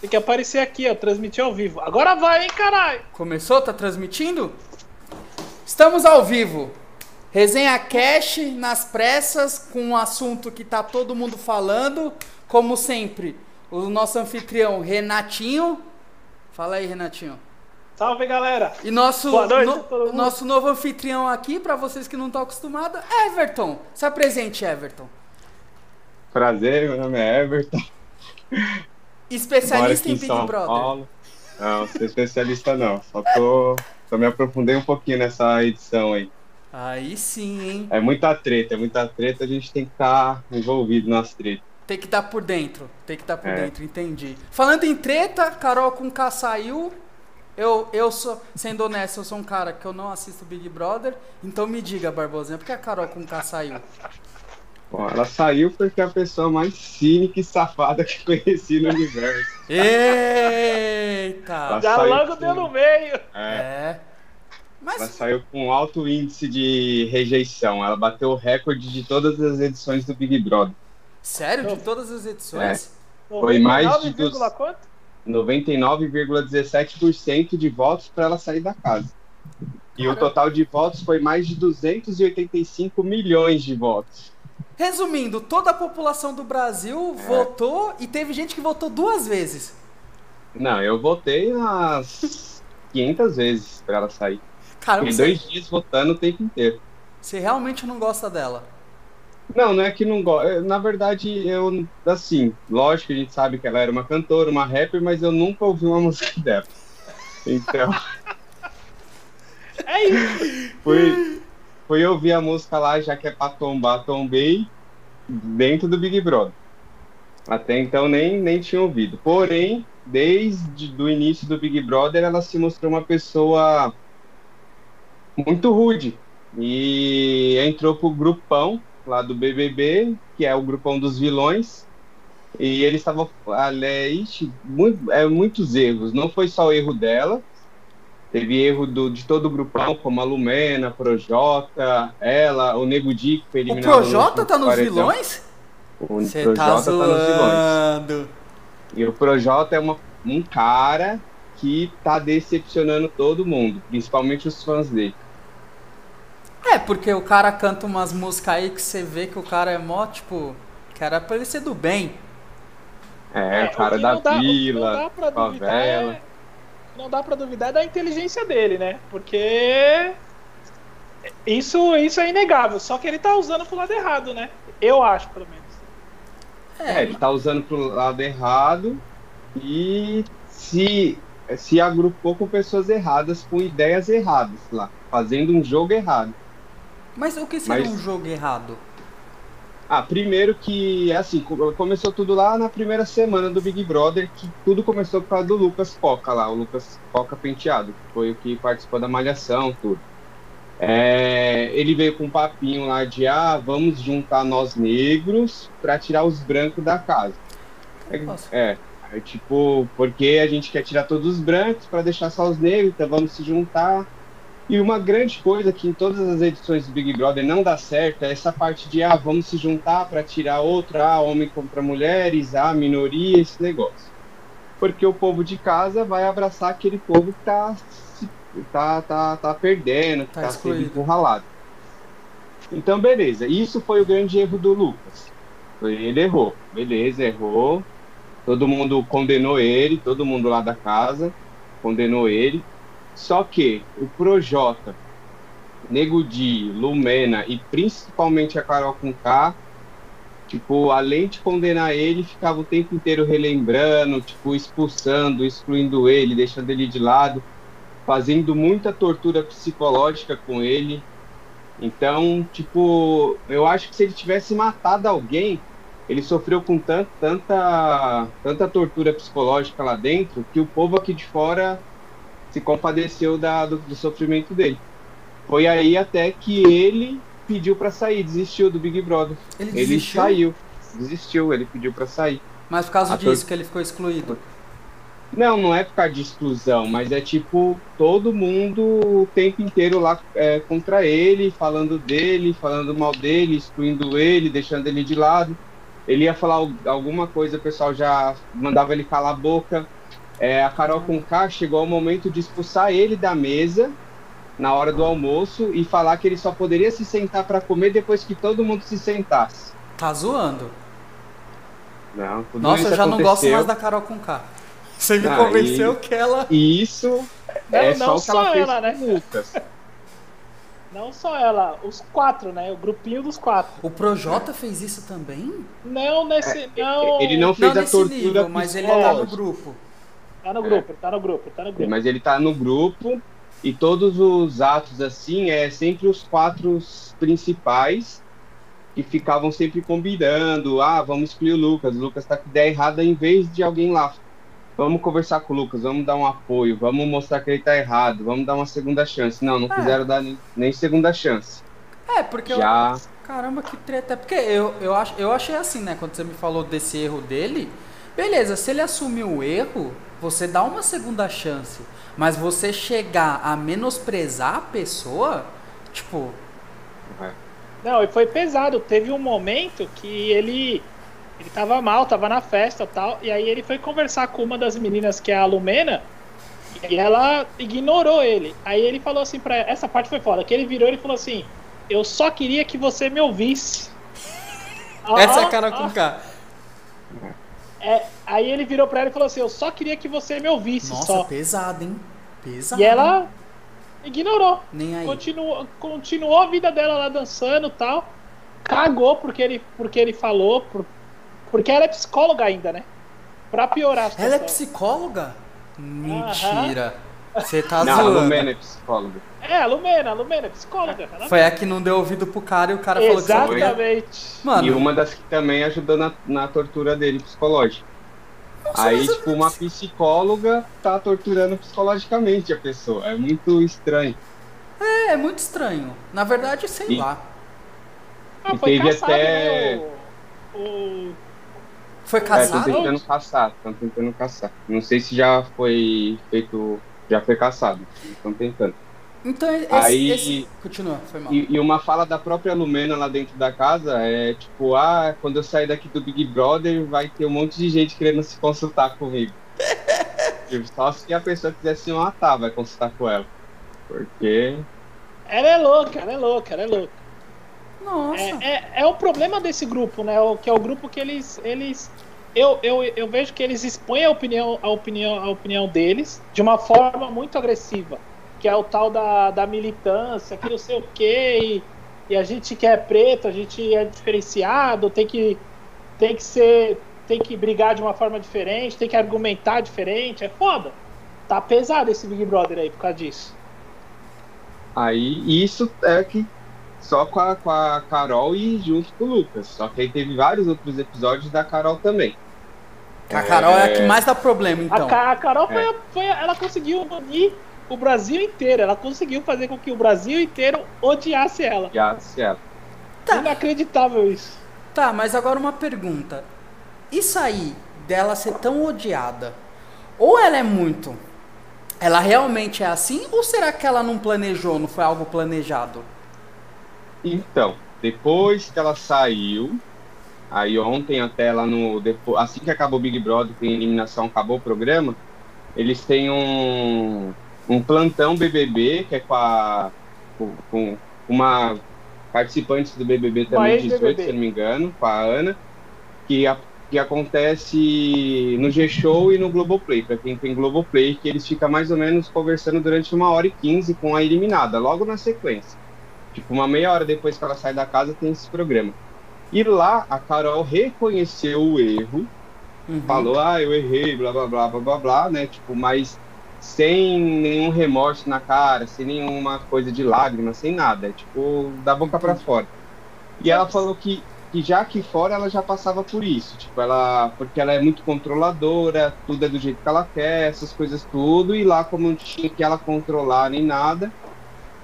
Tem que aparecer aqui, ó, transmitir ao vivo. Agora vai, hein, caralho! Começou? Tá transmitindo? Estamos ao vivo. Resenha Cash nas pressas com um assunto que tá todo mundo falando, como sempre. O nosso anfitrião Renatinho. Fala aí, Renatinho. Salve, galera! E nosso, Boa noite no- a todo mundo. nosso novo anfitrião aqui, pra vocês que não estão acostumados, Everton. Se apresente, Everton. Prazer, meu nome é Everton. Especialista em em Big São Brother. Paulo. Não, sou especialista não. Só tô, só me aprofundei um pouquinho nessa edição aí. Aí sim, hein? É muita treta, é muita treta, a gente tem que estar envolvido nas tretas. Tem que estar por dentro. Tem que estar por É. dentro, entendi. Falando em treta, Carol com K saiu. Eu, eu sou, sendo honesto, eu sou um cara que eu não assisto Big Brother. Então me diga, Barbosinha, por que a Carol com K saiu? Bom, ela saiu porque é a pessoa mais cínica e safada que conheci no universo. Eita! Ela Já logo com- deu no meio. É, É. ela Mas saiu com alto índice de rejeição. Ela bateu o recorde de todas as edições do Big Brother. sério, de todas as edições? Foi mais de 99, dos- quanto? 99,17% de votos para ela sair da casa. E o Caramba. total de votos foi mais de 285 milhões de votos. Resumindo, toda a população do Brasil É. votou e teve gente que votou duas vezes. Não, eu votei umas 500 vezes para ela sair. Caramba, Fiquei você, dois dias votando o tempo inteiro. você realmente não gosta dela. Não, não é que não gosto. Na verdade, eu, assim, lógico que a gente sabe que ela era uma cantora, uma rapper, mas eu nunca ouvi uma música dela. Então, É isso. fui, fui ouvir a música lá, já que é pra tombar, tombei, dentro do Big Brother. Até então nem, nem tinha ouvido. Porém, desde o início do Big Brother, ela se mostrou uma pessoa muito rude. E entrou pro grupão lá do BBB, que é o grupão dos vilões. E eles estavam. ali, ixi, muito, é, muitos erros. Não foi só o erro dela, Teve erro do, de todo o grupão, como a Lumena, Projota, ela, o Nego Di, que foi O eliminado. no Projota último tá nos paredão. vilões? O Você Projota tá tá nos vilões. zoando. E o Projota é uma, um cara que tá decepcionando todo mundo, principalmente os fãs dele. É, porque o cara canta umas músicas aí que você vê que o cara é mó, tipo, que era pra ele ser do bem. É, o cara da dá- o vila, não dá pra duvidar favela. é- não dá pra duvidar da inteligência dele, né? Porque isso, isso é inegável. Só que ele tá usando pro lado errado, né? Eu acho, pelo menos. É, ele tá usando pro lado errado e se, se agrupou com pessoas erradas, com ideias erradas lá, fazendo um jogo errado. Mas o que seria Mas- um jogo errado? Ah, primeiro que, assim, co- começou tudo lá na primeira semana do Big Brother, que tudo começou por causa do Lucas Poca lá, o Lucas Poca Penteado, que foi o que participou da Malhação, tudo. É, ele veio com um papinho lá de, ah, vamos juntar nós negros pra tirar os brancos da casa. É, é, é tipo, porque a gente quer tirar todos os brancos pra deixar só os negros, então vamos se juntar. E uma grande coisa que em todas as edições do Big Brother não dá certo é essa parte de, ah, vamos se juntar para tirar outra, ah, homem contra mulheres, ah, minoria, esse negócio. Porque o povo de casa vai abraçar aquele povo que tá, tá, tá, tá perdendo, que Tá tá, sendo encurralado. Então, beleza. Isso foi o grande erro do Lucas. Ele errou. Beleza, errou. Todo mundo condenou ele, todo mundo lá da casa condenou ele. Só que o Projota, Nego Di, Lumena e principalmente a Carol com K, tipo, além de condenar ele, ficava o tempo inteiro relembrando, tipo, expulsando, excluindo ele, deixando ele de lado, fazendo muita tortura psicológica com ele. Então, tipo, eu acho que se ele tivesse matado alguém, ele sofreu com tan- tanta, tanta tortura psicológica lá dentro que o povo aqui de fora se compadeceu da, do, do sofrimento dele. Foi aí até que ele pediu pra sair, desistiu do Big Brother. Ele Ele saiu, desistiu, ele pediu pra sair. mas por causa A disso que ele ficou excluído. Não, não é por causa de exclusão, mas é tipo todo mundo o tempo inteiro lá é, contra ele, falando dele, falando mal dele, excluindo ele, deixando ele de lado. ele ia falar al- alguma coisa, o pessoal já mandava ele calar a boca. É, a Carol com K chegou ao momento de expulsar ele da mesa na hora do almoço e falar que ele só poderia se sentar para comer depois que todo mundo se sentasse. Tá zoando. Não, tudo Nossa, isso eu já não gosto aconteceu. mais da Carol com K. Você me Ah, convenceu e- que ela. E isso Não, é não só o que ela só fez ela, com né? Lucas. Não só ela, os quatro, né? O grupinho dos quatro. O Projota fez isso também? Não nesse. não, É, Ele não fez não a tortura nível, mas ele tá no grupo. Tá no grupo, ele tá no grupo, ele tá no grupo. Mas ele tá no grupo e todos os atos assim é sempre os quatro principais que ficavam sempre combinando. Ah, vamos excluir o Lucas. O Lucas tá com ideia errada em vez de alguém lá. Vamos conversar com o Lucas, vamos dar um apoio, vamos mostrar que ele tá errado, vamos dar uma segunda chance. Não, não É. quiseram dar nem, nem segunda chance. É, porque eu. Já Caramba, que treta. É porque eu, eu, ach, eu achei assim, né? Quando você me falou desse erro dele, beleza, se ele assumiu o erro, você dá uma segunda chance. Mas você chegar a menosprezar a pessoa, tipo, Não, e foi pesado. Teve um momento que ele ele tava mal, tava na festa e tal, e aí ele foi conversar com uma das meninas que é a Lumena, e ela ignorou ele. Aí ele falou assim pra ela, essa parte foi foda, que ele virou e ele falou assim: "Eu só queria que você me ouvisse". essa é Ah, a cara ah, com K. é, aí ele virou pra ela e falou assim: "Eu só queria que você me ouvisse Nossa, só". pesado, hein? Pesado. E ela ignorou. Nem aí. Continuou, continuou a vida dela lá dançando e tal. Cagou porque ele, porque ele falou. Por, porque ela é psicóloga ainda, né? Pra piorar. Ela é psicóloga? Mentira. Você tá não, zoando. Lumena é psicóloga. É, a Lumena, a Lumena é psicóloga. Ela... Foi a que não deu ouvido pro cara e o cara falou que Exatamente. Mano, E uma das que também ajudou na, na tortura dele psicológica. Nossa, Aí, tipo, uma psicóloga tá torturando psicologicamente a pessoa. É muito estranho. é, é muito estranho. Na verdade, sei E- lá. Ah, E teve caçado, até- né? O, o- Foi É, estão casado? tentando caçar, estão tentando caçar. Não sei se já foi feito, já foi caçado. Estão tentando. Então, esse, Aí- esse- Continua, foi mal. E, e uma fala da própria Lumena lá dentro da casa é tipo, ah, quando eu sair daqui do Big Brother, vai ter um monte de gente querendo se consultar comigo. Tipo, Só se a pessoa quiser se matar, vai consultar com ela. Porque Ela é louca, ela é louca, ela é louca. Nossa. É, é, é o problema desse grupo, né? O, que é o grupo que eles. eles eu, eu, eu vejo que eles expõem a opinião, a, opinião, a opinião deles de uma forma muito agressiva. Que é o tal da, da militância, que não sei o quê, e, e a gente que é preto, a gente é diferenciado, tem que, tem que ser. tem que brigar de uma forma diferente, tem que argumentar diferente. É foda. Tá pesado esse Big Brother aí por causa disso. aí isso é que só com a, com a Carol e junto com o Lucas. Só que aí teve vários outros episódios da Carol também. A Carol é a que mais dá problema, então. A, a Carol foi, É. foi a- ela conseguiu unir o Brasil inteiro. Ela conseguiu fazer com que o Brasil inteiro odiasse ela. Já se ela. Tá. Inacreditável isso. Tá, mas agora uma pergunta. Isso aí, dela ser tão odiada, ou ela é muito. Ela realmente é assim, ou será que ela não planejou, não foi algo planejado? Então, depois que ela saiu, aí ontem até lá no. depo- assim que acabou o Big Brother, tem eliminação, acabou o programa, eles têm um, um plantão BBB, que é com a. com, uma participante do BBB também, 18, ex-BBB. se não me engano, com a Ana, que, a- que acontece no G-Show e no Globoplay, para quem tem Globoplay, que eles ficam mais ou menos conversando durante uma hora e quinze com a eliminada, logo na sequência. Tipo, uma meia hora depois que ela sai da casa, tem esse programa. E lá, a Carol reconheceu o erro, Uhum. falou, ah, eu errei, blá, blá, blá, blá, blá, blá, né? Tipo, mas sem nenhum remorso na cara, sem nenhuma coisa de lágrima, sem nada. É, tipo, da boca pra fora. E ela falou que, que já aqui fora ela já passava por isso. Tipo, ela. Porque ela é muito controladora, tudo é do jeito que ela quer, essas coisas tudo. E lá, como não tinha que ela controlar nem nada,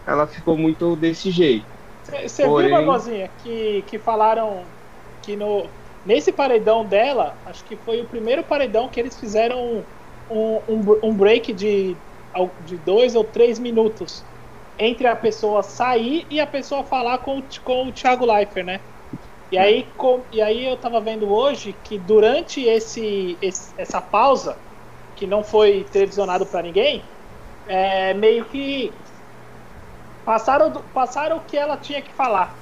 ela ficou muito desse jeito. Você viu, Porém- Barbosinha, que, que falaram que no, nesse paredão dela, acho que foi o primeiro paredão que eles fizeram um, um, um break de, de dois ou três minutos entre a pessoa sair e a pessoa falar com, com o Thiago Leifert, né? E aí, com, e aí eu tava vendo hoje que durante esse, esse essa pausa, que não foi televisionado para ninguém, é, meio que passaram, passaram o que ela tinha que falar.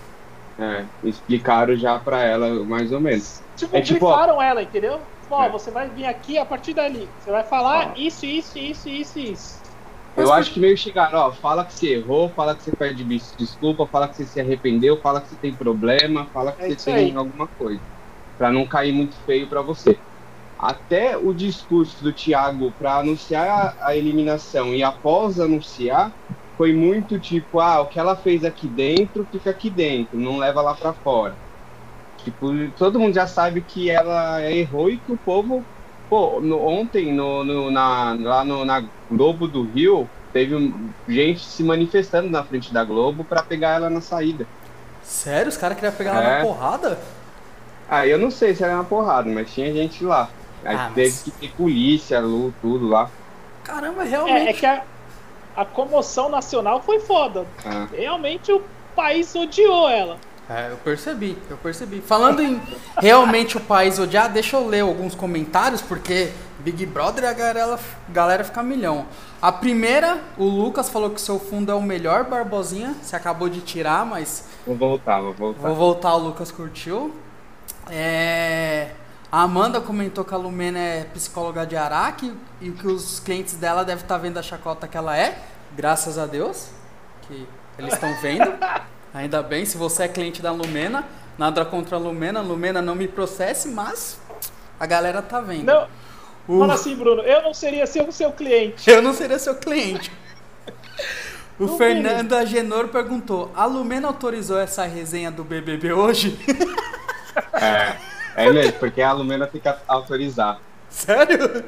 É, explicaram já pra ela mais ou menos. Tipo, É tipo, ela, entendeu? Tipo, ó, É. você vai vir aqui a partir dali. Você vai falar Ó. isso, isso, isso, isso, isso. Eu acho que meio chegaram, ó, fala que você errou, fala que você pede desculpa, fala que você se arrependeu, fala que você tem problema, fala que É você tem aí. alguma coisa. Pra não cair muito feio pra você. Até o discurso do Thiago pra anunciar a, a eliminação e após anunciar, foi muito tipo, ah, o que ela fez aqui dentro, fica aqui dentro, não leva lá pra fora. Tipo, todo mundo já sabe que ela errou e que o povo Pô, no- ontem no, no- na, lá no, na Globo do Rio, teve gente se manifestando na frente da Globo pra pegar ela na saída. Sério? Os caras queriam pegar ela É. na porrada? Ah, eu não sei se era uma porrada, mas tinha gente lá. Aí Ah, teve mas- que ter polícia, lu- tudo lá. Caramba, É, é realmente. que a, a comoção nacional foi foda. Ah, Realmente o país odiou ela. É, eu percebi, eu percebi. Falando em realmente o país odiar, deixa eu ler alguns comentários, porque Big Brother a galera, galera fica milhão. A primeira, o Lucas falou que seu fundo é o melhor, Barbosinha. Você acabou de tirar, mas vou voltar, vou voltar. vou voltar, o Lucas curtiu. É, A Amanda comentou que a Lumena é psicóloga de Araque e que os clientes dela devem estar vendo a chacota que ela é, graças a Deus, que eles estão vendo. Ainda bem, se você é cliente da Lumena, nada contra a Lumena, Lumena não me processe, mas a galera tá vendo. Não, O- fala assim, Bruno, eu não seria seu, seu cliente. Eu não seria seu cliente. O Não Fernando Agenor perguntou: a Lumena autorizou essa resenha do BBB hoje? É, é mesmo, porque a Lumena tem que autorizar. Sério?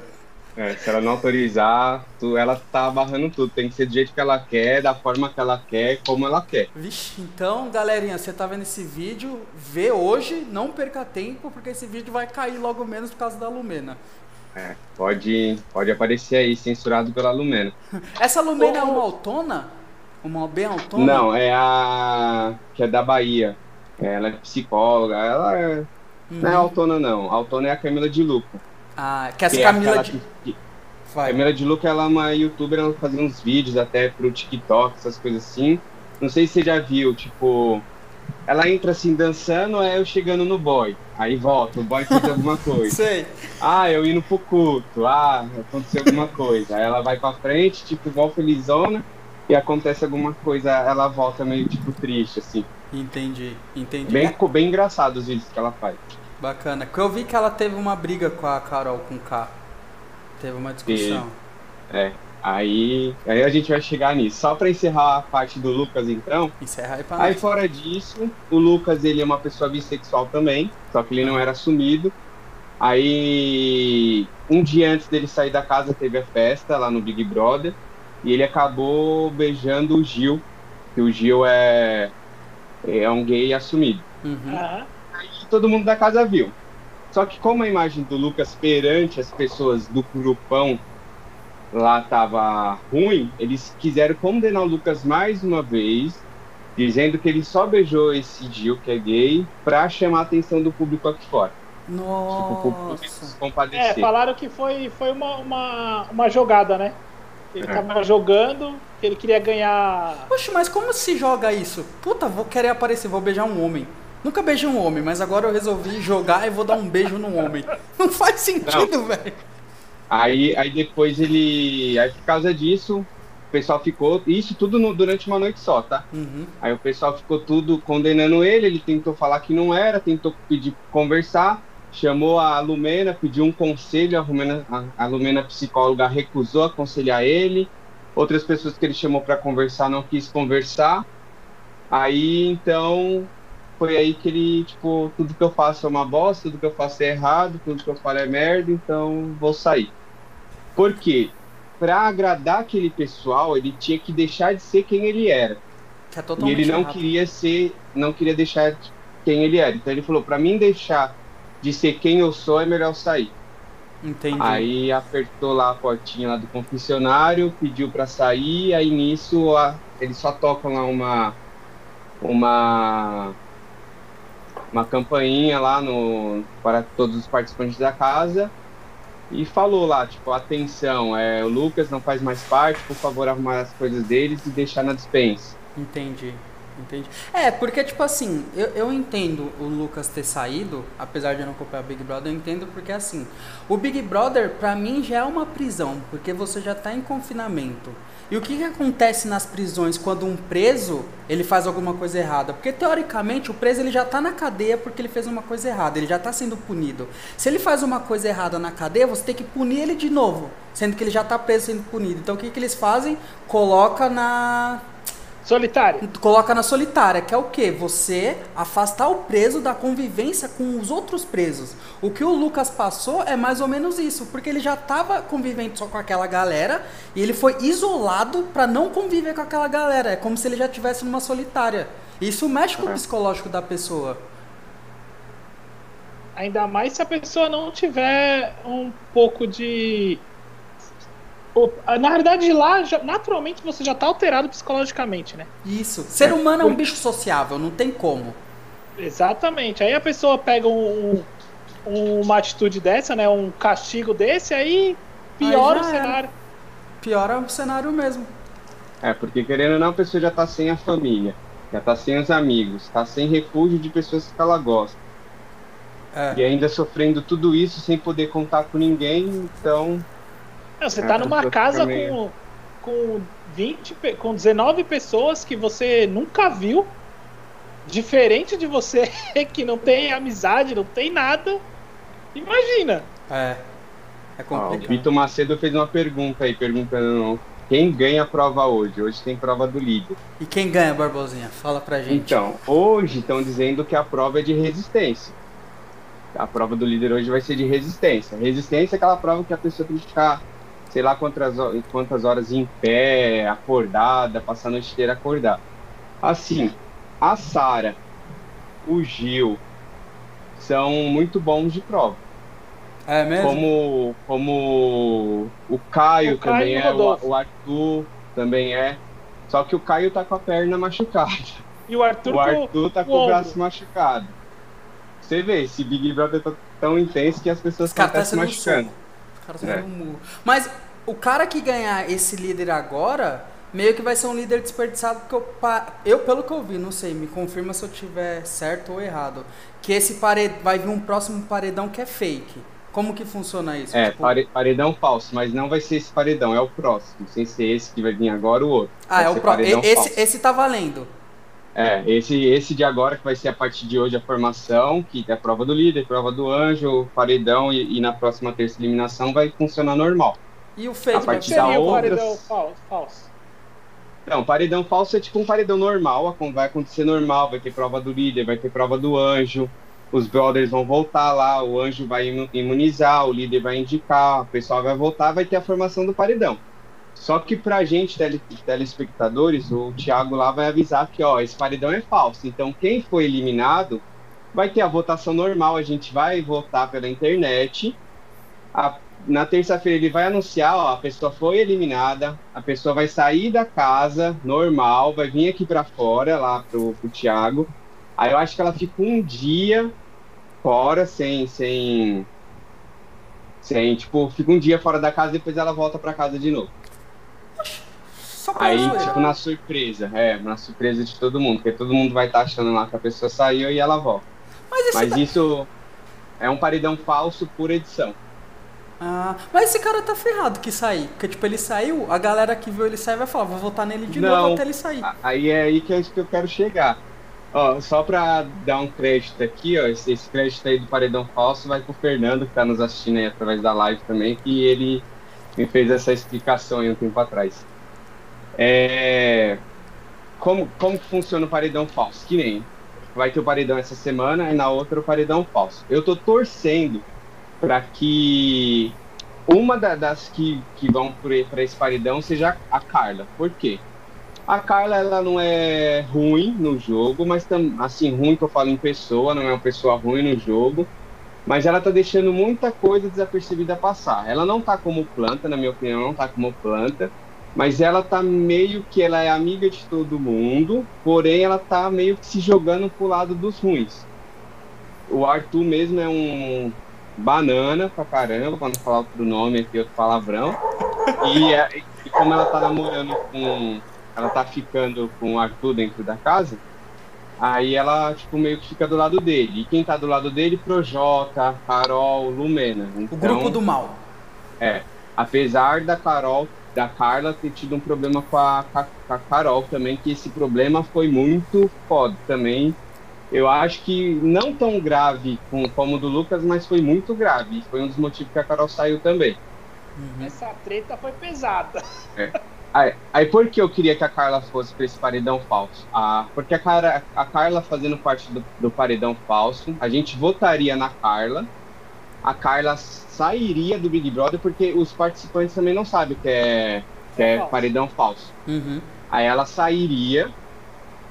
É, se ela não autorizar, tu- ela tá barrando tudo. Tem que ser do jeito que ela quer, da forma que ela quer, como ela quer. Vixe, então, galerinha, você tá vendo esse vídeo, vê hoje, não perca tempo, porque esse vídeo vai cair logo menos por causa da Lumena. É, pode, pode aparecer aí, censurado pela Lumena. Essa Lumena é uma autona? Uma bem autônoma? Não, é a que é da Bahia. Ela é psicóloga, ela é- não é Uhum. autona não. A autona é a Camila de Luca. Ah, que essa Que é Camila aquela de... que-. Camila de Luca ela é uma youtuber, ela fazia uns vídeos até pro TikTok, essas coisas assim. Não sei se você já viu, tipo, ela entra assim dançando, aí eu chegando no boy. Aí volta, o boy fez alguma coisa. Sei. Ah, eu indo pro culto. Ah, aconteceu alguma coisa. Aí ela vai pra frente, tipo, igual felizona, e acontece alguma coisa, ela volta meio, tipo, triste, assim. Entendi, entendi. Bem, É, bem engraçado os vídeos que ela faz. Bacana. Eu vi que ela teve uma briga com a Carol com K. Teve uma discussão. É. Aí, aí a gente vai chegar nisso. Só pra encerrar a parte do Lucas, então. Encerra aí pra Aí nós. fora disso, o Lucas ele é uma pessoa bissexual também, só que ele não era assumido. Aí um dia antes dele sair da casa teve a festa lá no Big Brother e ele acabou beijando o Gil, que o Gil é é um gay assumido. Uhum. Todo mundo da casa viu. Só que como a imagem do Lucas perante as pessoas do grupão lá tava ruim, eles quiseram condenar o Lucas mais uma vez, dizendo que ele só beijou esse Gil, que é gay, pra chamar a atenção do público aqui fora. Tipo, o público se Nossa. É, compadecer. falaram que foi, foi uma, uma, uma jogada, né? Ele É. tava jogando, que ele queria ganhar. Poxa, mas como se joga isso? Puta, vou querer aparecer, vou beijar um homem. Nunca beijei um homem, mas agora eu resolvi jogar e vou dar um beijo num homem. Não faz sentido, velho. Aí, aí depois ele. Aí por causa disso, o pessoal ficou. Isso tudo no- durante uma noite só, tá? Uhum. Aí o pessoal ficou tudo condenando ele, ele tentou falar que não era, tentou pedir conversar, chamou a Lumena, pediu um conselho, a Lumena, a, a Lumena psicóloga recusou aconselhar ele, outras pessoas que ele chamou para conversar não quis conversar. Aí então foi aí que ele, tipo, tudo que eu faço é uma bosta, tudo que eu faço é errado, tudo que eu falo é merda, então vou sair. Por quê? Pra agradar aquele pessoal, ele tinha que deixar de ser quem ele era. É E ele não errado. queria ser, não queria deixar quem ele era. Então ele falou, pra mim deixar de ser quem eu sou é melhor sair. Entendi. Aí apertou lá a portinha lá do confessionário, pediu pra sair, aí nisso a- eles só tocam lá uma uma uma campainha lá no, para todos os participantes da casa e falou lá, tipo, atenção, é, o Lucas não faz mais parte, por favor arrumar as coisas deles e deixar na dispensa. Entendi. Entendi. É, porque, tipo assim, eu, eu entendo o Lucas ter saído, apesar de eu não acompanhar o Big Brother, eu entendo porque, assim, o Big Brother, pra mim, já é uma prisão, porque você já tá em confinamento. E o que, que acontece nas prisões quando um preso, ele faz alguma coisa errada? Porque, teoricamente, o preso, ele já tá na cadeia porque ele fez uma coisa errada, ele já tá sendo punido. Se ele faz uma coisa errada na cadeia, você tem que punir ele de novo, sendo que ele já tá preso sendo punido. Então, o que, que eles fazem? Coloca na Solitária. Coloca na solitária, que é o que? Você afastar o preso da convivência com os outros presos. O que o Lucas passou é mais ou menos isso, porque ele já estava convivendo só com aquela galera e ele foi isolado para não conviver com aquela galera. É como se ele já estivesse numa solitária. Isso mexe com o psicológico da pessoa. Ainda mais se a pessoa não tiver um pouco de na realidade, lá, já, naturalmente, você já está alterado psicologicamente, né? Isso. Ser é. humano é um bicho sociável, não tem como. Exatamente. Aí a pessoa pega um, um, uma atitude dessa, né? Um castigo desse, aí piora aí o cenário. Piora o cenário mesmo. É, porque querendo ou não, a pessoa já está sem a família, já está sem os amigos, está sem refúgio de pessoas que ela gosta. É. E ainda sofrendo tudo isso sem poder contar com ninguém, então você tá numa casa com, com 20, com 19 pessoas que você nunca viu, diferente de você que não tem amizade, não tem nada. Imagina. É. É complicado. Ah, o Vitor Macedo fez uma pergunta aí, perguntando quem ganha a prova hoje. Hoje tem prova do líder. E quem ganha, Barbosinha? Fala pra gente. Então, hoje estão dizendo que a prova é de resistência. A prova do líder hoje vai ser de resistência. Resistência é aquela prova que a pessoa tem que ficar sei lá quantas, quantas horas em pé, acordada, passar a noite inteira acordada. Assim, a Sara, o Gil, são muito bons de prova. É mesmo? Como, como o Caio, o Caio também é, o, o, Arthur também é. Só que o Caio tá com a perna machucada. E o Arthur, o Arthur tá com o, o braço machucado. Você vê, esse Big Brother tá tão intenso que as pessoas estão tá se machucando. É. Mas o cara que ganhar esse líder agora, meio que vai ser um líder desperdiçado, porque eu, eu pelo que eu vi, não sei, me confirma se eu tiver certo ou errado, que esse paredão, vai vir um próximo paredão que é fake. Como que funciona isso? É, tipo... paredão falso, mas não vai ser esse paredão, é o próximo, sem ser esse que vai vir agora o outro. Ah, vai é o próximo. Esse, esse tá valendo. É, esse, esse de agora que vai ser a partir de hoje a formação, que é a prova do líder, prova do anjo, paredão e, e na próxima terça eliminação vai funcionar normal. E o fake a partir da outras... paredão falso? Não, paredão falso é tipo um paredão normal, vai acontecer normal, vai ter prova do líder, vai ter prova do anjo, os brothers vão voltar lá, o anjo vai imunizar, o líder vai indicar, o pessoal vai voltar, vai ter a formação do paredão. Só que pra gente, tele, telespectadores, o Thiago lá vai avisar que, ó, esse paredão é falso. Então, quem foi eliminado vai ter a votação normal, a gente vai votar pela internet. A, na terça-feira ele vai anunciar, ó, a pessoa foi eliminada, a pessoa vai sair da casa normal, vai vir aqui para fora, lá pro, pro Thiago. Aí eu acho que ela fica um dia fora, sem, sem, sem, tipo, fica um dia fora da casa, depois ela volta para casa de novo. Aí, tipo, na surpresa, é, na surpresa de todo mundo, porque todo mundo vai estar tá achando lá que a pessoa saiu e ela volta. Mas, Mas tá... isso é um paredão falso por edição. Ah, mas esse cara tá ferrado que sair. Porque, tipo, ele saiu, a galera que viu ele sair vai falar, vou votar nele de Não, novo até ele sair. Aí é aí que é isso que eu quero chegar. Ó, só pra dar um crédito aqui, ó, esse, esse crédito aí do Paredão Falso vai pro Fernando, que tá nos assistindo aí através da live também, que ele me fez essa explicação aí um tempo atrás. É... Como, como funciona o paredão falso? Que nem vai ter o paredão essa semana e na outra o paredão falso. Eu tô torcendo para que uma da, das que, que vão para esse paredão seja a Carla. Por quê? A Carla ela não é ruim no jogo, mas tam, assim, ruim que eu falo em pessoa, não é uma pessoa ruim no jogo, mas ela tá deixando muita coisa desapercebida passar. Ela não tá como planta, na minha opinião, não tá como planta, mas ela tá meio que ela é amiga de todo mundo, porém ela tá meio que se jogando pro lado dos ruins. o Arthur mesmo é um banana pra caramba, pra não falar outro nome aqui, outro palavrão. E, é, e como ela tá namorando com. Ela tá ficando com o Arthur dentro da casa, aí ela, tipo, meio que fica do lado dele. E quem tá do lado dele, Projota, Carol, Lumena. Então, o grupo do mal. É. Apesar da Carol, da Carla ter tido um problema com a, com a Carol também, que esse problema foi muito foda também eu acho que não tão grave como o do Lucas, mas foi muito grave. Foi um dos motivos que a Carol saiu também. Uhum. Essa treta foi pesada. É. Aí, aí, por que eu queria que a Carla fosse para esse paredão falso? Ah, porque a, Cara, a Carla fazendo parte do, do, paredão falso, a gente votaria na Carla, a Carla sairia do Big Brother porque os participantes também não sabem que é, que é, é paredão falso. Uhum. Aí ela sairia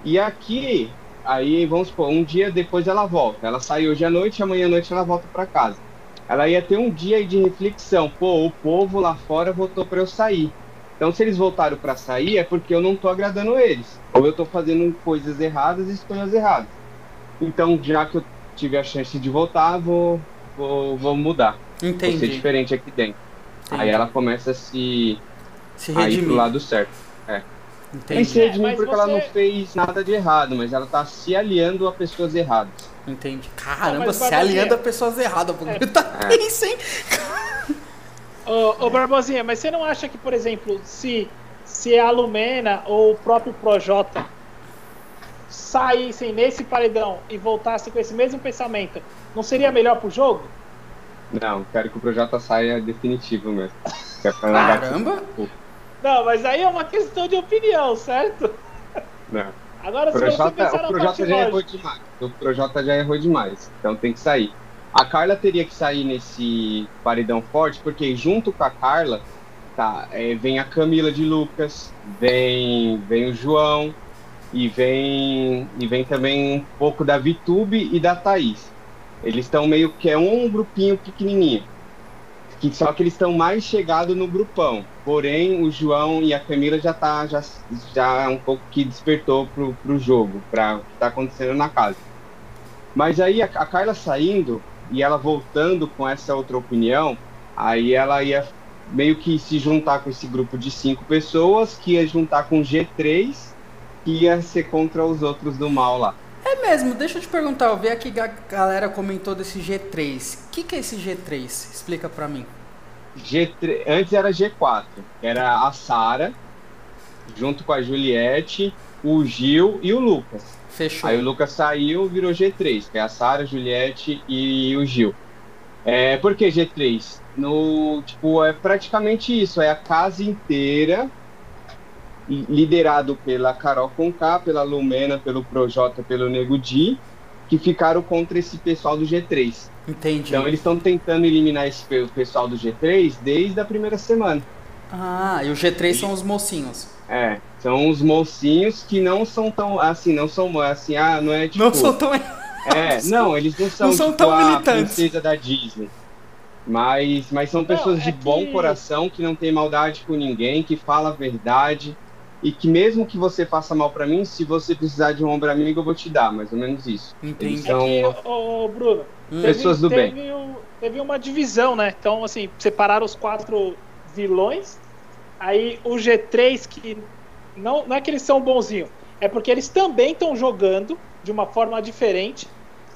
e aqui Aí, vamos supor, um dia depois ela volta. Ela sai hoje à noite, amanhã à noite ela volta para casa. Ela ia ter um dia de reflexão. Pô, o povo lá fora votou para eu sair. Então, se eles voltaram para sair, é porque eu não tô agradando eles. Ou eu tô fazendo coisas erradas e escolhas erradas. Então, já que eu tive a chance de voltar, vou, vou, vou mudar. Entendi. Vou ser diferente aqui dentro. Entendi. Aí ela começa a se, se redimir. a ir pro lado certo. É. Entendi. ser de mim porque você... ela não fez nada de errado, mas ela tá se aliando a pessoas erradas. Entendi. Caramba, não, se aliando a pessoas erradas. É. Tá é. isso, hein? Ô, ô Barbosinha, mas você não acha que, por exemplo, se, se a Lumena ou o próprio Projota saíssem nesse paredão e voltassem com esse mesmo pensamento, não seria melhor pro jogo? Não, quero que o Projota saia definitivo mesmo. Caramba! Não, mas aí é uma questão de opinião, certo? Não. Agora, se Projota, você pensar o Projota já errou demais. O Projota já errou demais. Então tem que sair. A Carla teria que sair nesse paredão forte, porque junto com a Carla tá, é, vem a Camila de Lucas, vem, vem o João e vem, e vem também um pouco da Vitube e da Thaís. Eles estão meio que é um grupinho pequenininho que só que eles estão mais chegados no grupão. Porém, o João e a Camila já tá já, já um pouco que despertou pro, pro jogo, para o que tá acontecendo na casa. Mas aí a, a Carla saindo e ela voltando com essa outra opinião, aí ela ia meio que se juntar com esse grupo de cinco pessoas, que ia juntar com o G3, que ia ser contra os outros do mal lá. É mesmo, deixa eu te perguntar, eu vi aqui que a galera comentou desse G3. O que, que é esse G3? Explica pra mim. G3, antes era G4, era a Sara, junto com a Juliette, o Gil e o Lucas. Fechou. Aí o Lucas saiu, virou G3, que é a Sara, Juliette e o Gil. É, por que G3? No, tipo, é praticamente isso, é a casa inteira liderado pela Carol Conká, pela Lumena, pelo Projota, pelo Nego Di, que ficaram contra esse pessoal do G3. Entendi. Então eles estão tentando eliminar esse pessoal do G3 desde a primeira semana. Ah, e o G3 e... são os mocinhos. É, são os mocinhos que não são tão assim, não são assim, ah, não é tipo Não são tão É, não, eles não são, não são tipo, tão a militantes. princesa da Disney. Mas, mas são pessoas não, é de bom que... coração, que não tem maldade com ninguém, que fala a verdade e que mesmo que você faça mal para mim, se você precisar de um ombro amigo, eu vou te dar, mais ou menos isso. Entendi. São é que, ô, Bruno, hum. pessoas teve, do teve bem. Um, teve uma divisão, né? Então, assim, separaram os quatro vilões. Aí o G3, que não, não é que eles são bonzinhos, é porque eles também estão jogando de uma forma diferente.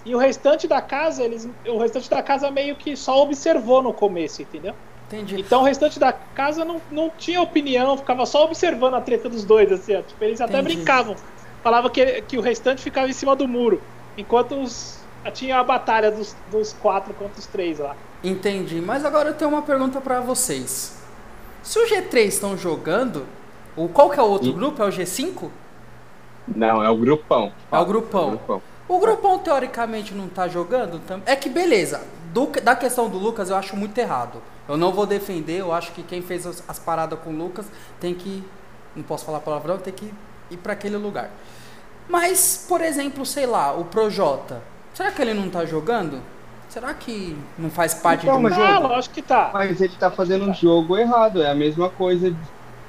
E o restante da casa, eles, o restante da casa meio que só observou no começo, entendeu? Entendi. Então o restante da casa não, não tinha opinião, ficava só observando a treta dos dois, assim, ó. Tipo, eles até Entendi. brincavam. Falavam que, que o restante ficava em cima do muro. Enquanto os, tinha a batalha dos, dos quatro contra os três lá. Entendi. Mas agora eu tenho uma pergunta para vocês. Se o G3 estão jogando, o, qual que é o outro e... grupo? É o G5? Não, é o grupão. É o grupão. É o grupão. O grupão teoricamente não tá jogando? É que beleza. Do, da questão do Lucas eu acho muito errado. Eu não vou defender, eu acho que quem fez as, as paradas com o Lucas tem que. Não posso falar palavrão, tem que ir para aquele lugar. Mas, por exemplo, sei lá, o Projota. Será que ele não tá jogando? Será que não faz parte então, de um mas jogo? Não, lógico que tá. Mas ele tá fazendo um jogo errado, é a mesma coisa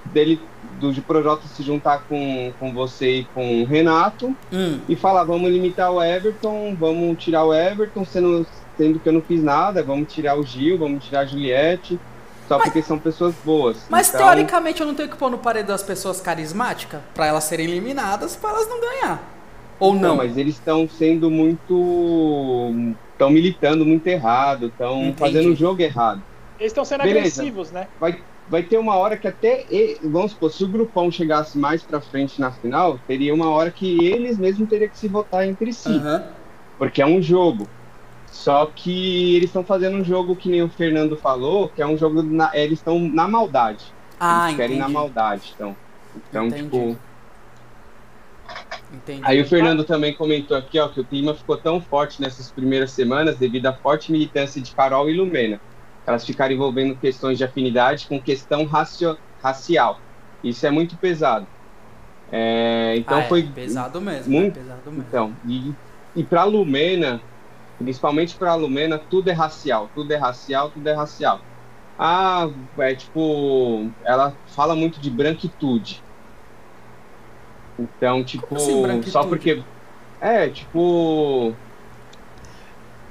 dele do de Projota se juntar com, com você e com o Renato Hum. e falar, vamos limitar o Everton, vamos tirar o Everton, sendo, sendo que eu não fiz nada, vamos tirar o Gil, vamos tirar a Juliette, só porque são pessoas boas. Mas Então, teoricamente eu não tenho que pôr no paredão as pessoas carismáticas pra elas serem eliminadas pra elas não ganhar. Ou não? Não, mas eles estão sendo muito. Estão militando muito errado, estão fazendo o jogo errado. Eles estão sendo Beleza. agressivos, né? Vai, vai ter uma hora que até. Vamos supor, se o grupão chegasse mais pra frente na final, teria uma hora que eles mesmos teriam que se votar entre si. Aham. porque é um jogo. Só que eles estão fazendo um jogo que nem o Fernando falou, que é um jogo. Na, eles estão na maldade. Ah, eles querem entendi. na maldade. Então, então Entendi. tipo. Entendi. Aí o Fernando também comentou aqui, ó, que o clima ficou tão forte nessas primeiras semanas devido à forte militância de Carol e Lumena. Elas ficaram envolvendo questões de afinidade com questão racio- racial. Isso é muito pesado. É, então Ah, é, foi pesado mesmo. muito- é pesado mesmo. Então, e, e para Lumena, principalmente para Lumena, tudo é racial, tudo é racial, tudo é racial. Ah, é tipo, ela fala muito de branquitude. Então, tipo, assim, só porque é, tipo,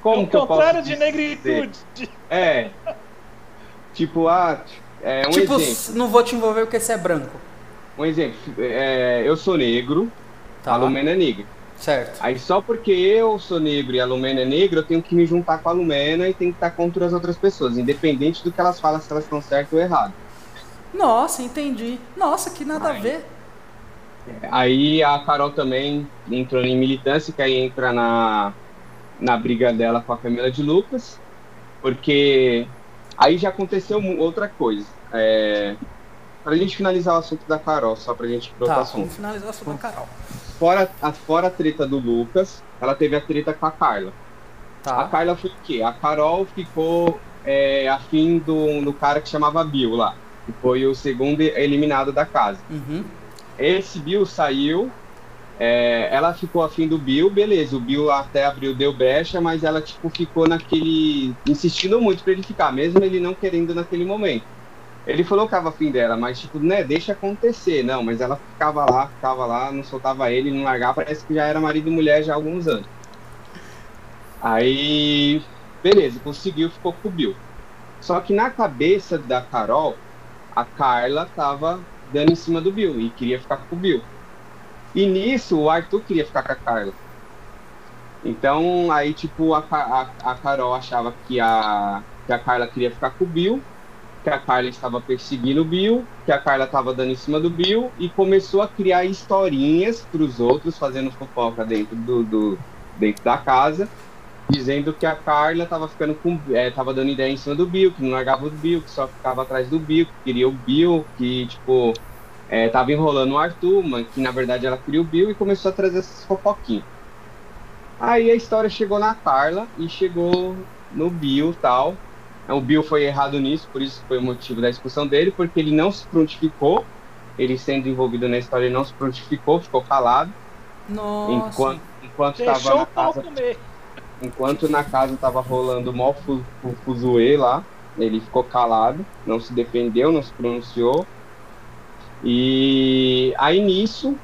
como o que eu posso contrário de dizer? negritude. É. Tipo, ah, é um tipo, exemplo. não vou te envolver porque você é branco. Um exemplo, é, eu sou negro, Tá. a Lumena é negra. Certo. Aí só porque eu sou negro e a Lumena é negra, eu tenho que me juntar com a Lumena e tenho que estar contra as outras pessoas, independente do que elas falam, se elas estão certas ou erradas. Nossa, entendi. Nossa, que nada a Ai. ver. Aí a Carol também entrou em militância, que aí entra na, na briga dela com a Camila de Lucas, porque aí já aconteceu outra coisa. É, pra gente finalizar o assunto da Carol, só pra gente ir pro outro Tá, assunto. vamos finalizar sobre a Carol. Fora a, fora a treta do Lucas, ela teve a treta com a Carla. A Tá. Carla foi o quê? A Carol ficou é, afim do, do cara que chamava Bill lá, que foi o segundo eliminado da casa. Uhum. Esse Bill saiu, é, ela ficou afim do Bill, beleza, o Bill até abriu, deu brecha, mas ela tipo ficou naquele. insistindo muito pra ele ficar, mesmo ele não querendo naquele momento. Ele falou que tava afim dela, mas tipo, né, deixa acontecer, não, mas ela ficava lá, ficava lá, não soltava ele, não largava, parece que já era marido e mulher já há alguns anos. Aí, beleza, conseguiu, ficou com o Bill. Só que na cabeça da Carol, a Carla tava dando em cima do Bill e queria ficar com o Bill. E nisso o Arthur queria ficar com a Carla. Então aí tipo a, a, a Carol achava que a, que a Carla queria ficar com o Bill, que a Carla estava perseguindo o Bill, que a Carla estava dando em cima do Bill e começou a criar historinhas para os outros, fazendo fofoca dentro do, do dentro da casa, dizendo que a Carla estava ficando com, é, tava dando ideia em cima do Bill, que não largava o Bill, que só ficava atrás do Bill, que queria o Bill, que tipo é, tava enrolando o Arthur, mas que na verdade ela queria o Bill e começou a trazer essas fofoquinhas. Aí a história chegou na Carla e chegou no Bill tal. O Bill foi errado nisso, por isso foi o motivo da expulsão dele, porque ele não se prontificou. Ele sendo envolvido na história, ele não se prontificou, ficou calado. Nossa. Enquanto, enquanto tava Deixou na o pau casa comer. Enquanto na casa tava rolando o fu- fuzuê lá, ele ficou calado, não se defendeu, não se pronunciou. E aí nisso,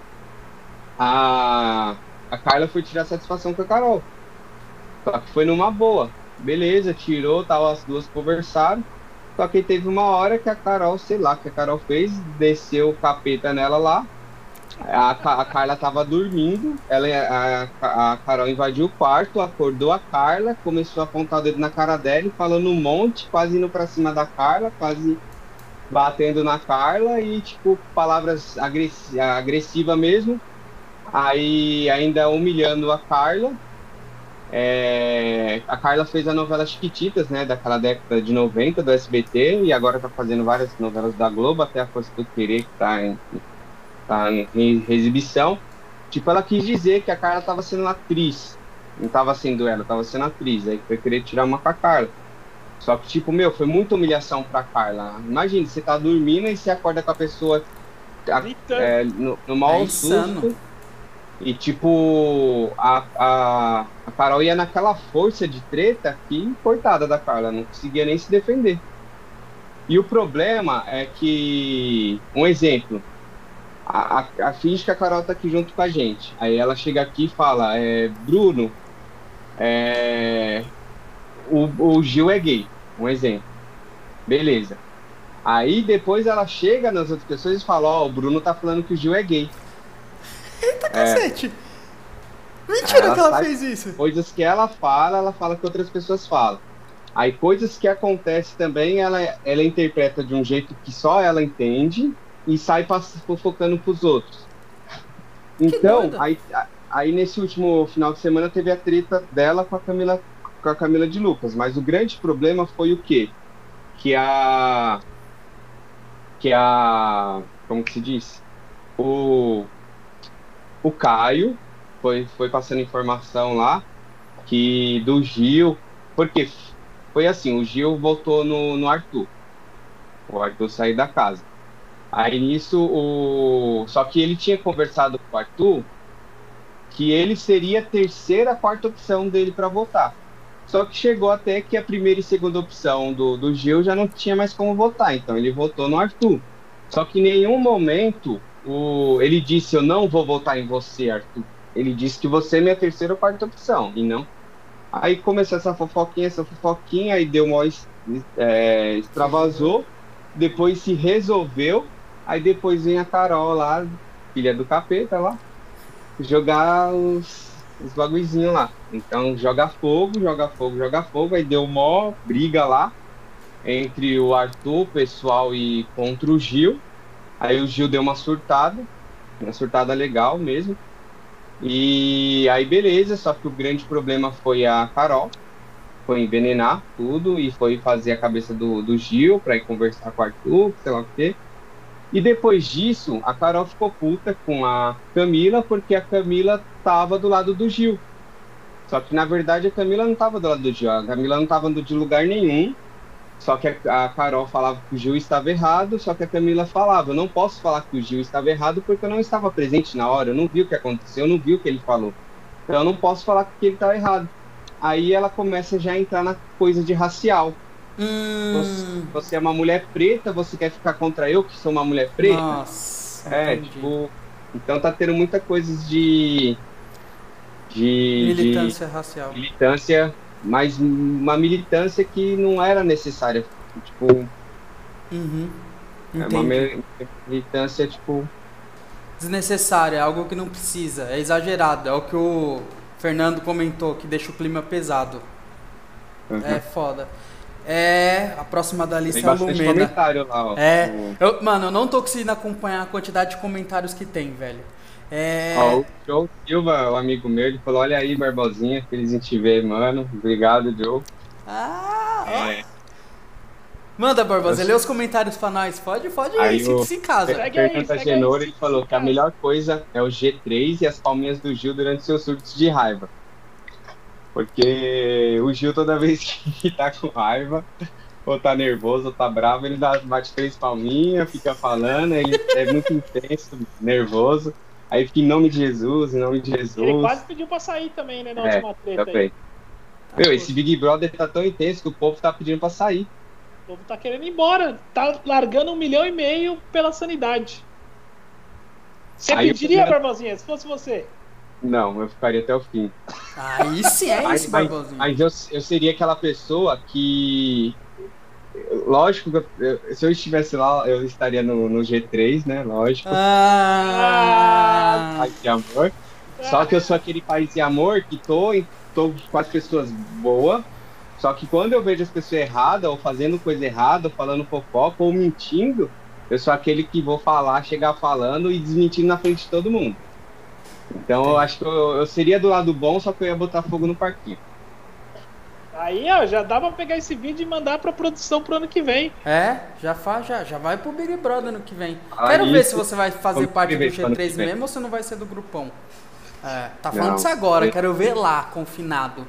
a, a Carla foi tirar satisfação com a Carol. Só que foi numa boa. Beleza, tirou, tal, as duas conversaram. Só que teve uma hora que a Carol, sei lá, que a Carol fez, desceu o capeta nela lá. A, a Carla tava dormindo, ela, a, a Carol invadiu o quarto, acordou a Carla, começou a apontar o dedo na cara dela, e falando um monte, quase indo pra cima da Carla, quase batendo na Carla e, tipo, palavras agressi agressivas mesmo. Aí, ainda humilhando a Carla. É, a Carla fez a novela Chiquititas, né, daquela década de 90 do SBT, e agora tá fazendo várias novelas da Globo, até a Força do Querer, que tá em, tá em exibição. Tipo, ela quis dizer que a Carla tava sendo atriz. Não tava sendo ela, tava sendo atriz. Aí foi querer tirar uma com a Carla. Só que, tipo, meu, foi muita humilhação pra Carla. Imagina, você tá dormindo e você acorda com a pessoa a- é, no, no mau É insano. susto. E, tipo, a, a, a Carol ia naquela força de treta que, coitada da Carla, não conseguia nem se defender. E o problema é que, um exemplo, a, a, a finge que a Carol tá aqui junto com a gente. Aí ela chega aqui e fala, é, Bruno, é, o, o Gil é gay, um exemplo. Beleza. Aí depois ela chega nas outras pessoas e fala, ó, oh, o Bruno tá falando que o Gil é gay. Eita cacete! Mentira ela que ela fez isso. Coisas que ela fala, ela fala que outras pessoas falam. Aí coisas que acontecem também, ela, ela interpreta de um jeito que só ela entende e sai fofocando pros outros. Então, aí, aí nesse último final de semana teve a treta dela com a Camila com a Camila de Lucas, mas o grande problema foi o quê? Que a que a como que se diz? O o Caio foi foi passando informação lá que do Gil, porque foi assim, o Gil voltou no, no Arthur. O Arthur saiu da casa. Aí nisso, o... só que ele tinha conversado com o Arthur que ele seria a terceira, quarta opção dele para votar. Só que chegou até que a primeira e segunda opção do, do Gil já não tinha mais como votar, então ele votou no Arthur. Só que em nenhum momento o, ele disse: Eu não vou votar em você, Arthur. Ele disse que você é minha terceira ou quarta opção, e não. Aí começou essa fofoquinha, essa fofoquinha, aí deu uma é, extravasou, depois se resolveu Aí depois vem a Carol lá, filha do capeta lá, jogar os, os lá. Então joga fogo, joga fogo, joga fogo. Aí deu mó briga lá entre o Arthur, pessoal, e contra o Gil. Aí o Gil deu uma surtada, uma surtada legal mesmo. E aí beleza, só que o grande problema foi a Carol. Foi envenenar tudo e foi fazer a cabeça do, do Gil para ir conversar com o Arthur, sei lá o quê. E depois disso, a Carol ficou puta com a Camila, porque a Camila tava do lado do Gil. Só que na verdade a Camila não tava do lado do Gil, a Camila não tava de lugar nenhum. Só que a, Carol falava que o Gil estava errado, só que a Camila falava: Eu não posso falar que o Gil estava errado porque eu não estava presente na hora, eu não vi o que aconteceu, eu não vi o que ele falou. Então eu não posso falar que ele estava errado. Aí ela começa já a entrar na coisa de racial. Hum. Você, você, é uma mulher preta, você quer ficar contra eu, que sou uma mulher preta? Nossa. É, entendi. tipo. Então tá tendo muita coisa de. De. Militância de, racial. Militância, mas uma militância que não era necessária. Tipo. Uhum. É uma militância, tipo. Desnecessária, é algo que não precisa, é exagerado, é o que o Fernando comentou, que deixa o clima pesado. Uhum. É foda. É, a próxima da lista tem é a Lumena. comentário lá, ó. É, eu, mano, eu não tô conseguindo acompanhar a quantidade de comentários que tem, velho. É... Ó, o Joe Silva, o amigo meu, ele falou, olha aí, Barbosinha, feliz em te ver, mano. Obrigado, Joe. Ah, é. Manda, Barbosa, lê os comentários pra nós. Pode, pode aí sinta-se em casa. Segue Fernanda Genoro, ele falou que a melhor coisa é o G3 e as palminhas do Gil durante seus surtos de raiva. Porque o Gil, toda vez que tá com raiva, ou tá nervoso, ou tá bravo, ele dá, bate três palminhas, fica falando, ele é muito intenso, nervoso. Aí fica em nome de Jesus, em nome de Jesus. Ele quase pediu pra sair também, né, na é, última treta também. aí. Meu, esse Big Brother tá tão intenso que o povo tá pedindo pra sair. O povo tá querendo ir embora, tá largando um milhão e meio pela sanidade. Você aí pediria, Barbosinha, se fosse você? Não, eu ficaria até o fim. Aí sim é isso, mas, mas eu, eu seria aquela pessoa que. Lógico que eu, se eu estivesse lá, eu estaria no, no G3, né? Lógico. Ah. Paz de amor. Só que eu sou aquele país de amor que tô, tô com as pessoas boas. Só que quando eu vejo as pessoas erradas, ou fazendo coisa errada, ou falando fofoca, ou mentindo, eu sou aquele que vou falar, chegar falando e desmentindo na frente de todo mundo. Então eu acho que eu, eu, seria do lado bom, só que eu ia botar fogo no parquinho. Aí, ó, já dá pra pegar esse vídeo e mandar pra produção pro ano que vem. É, já faz, já, já vai pro Big Brother ano que vem. Ah, Quero isso, ver se você vai fazer parte do G3 mesmo ou se não vai ser do grupão. É, tá falando não. isso agora, quero ver lá, confinado.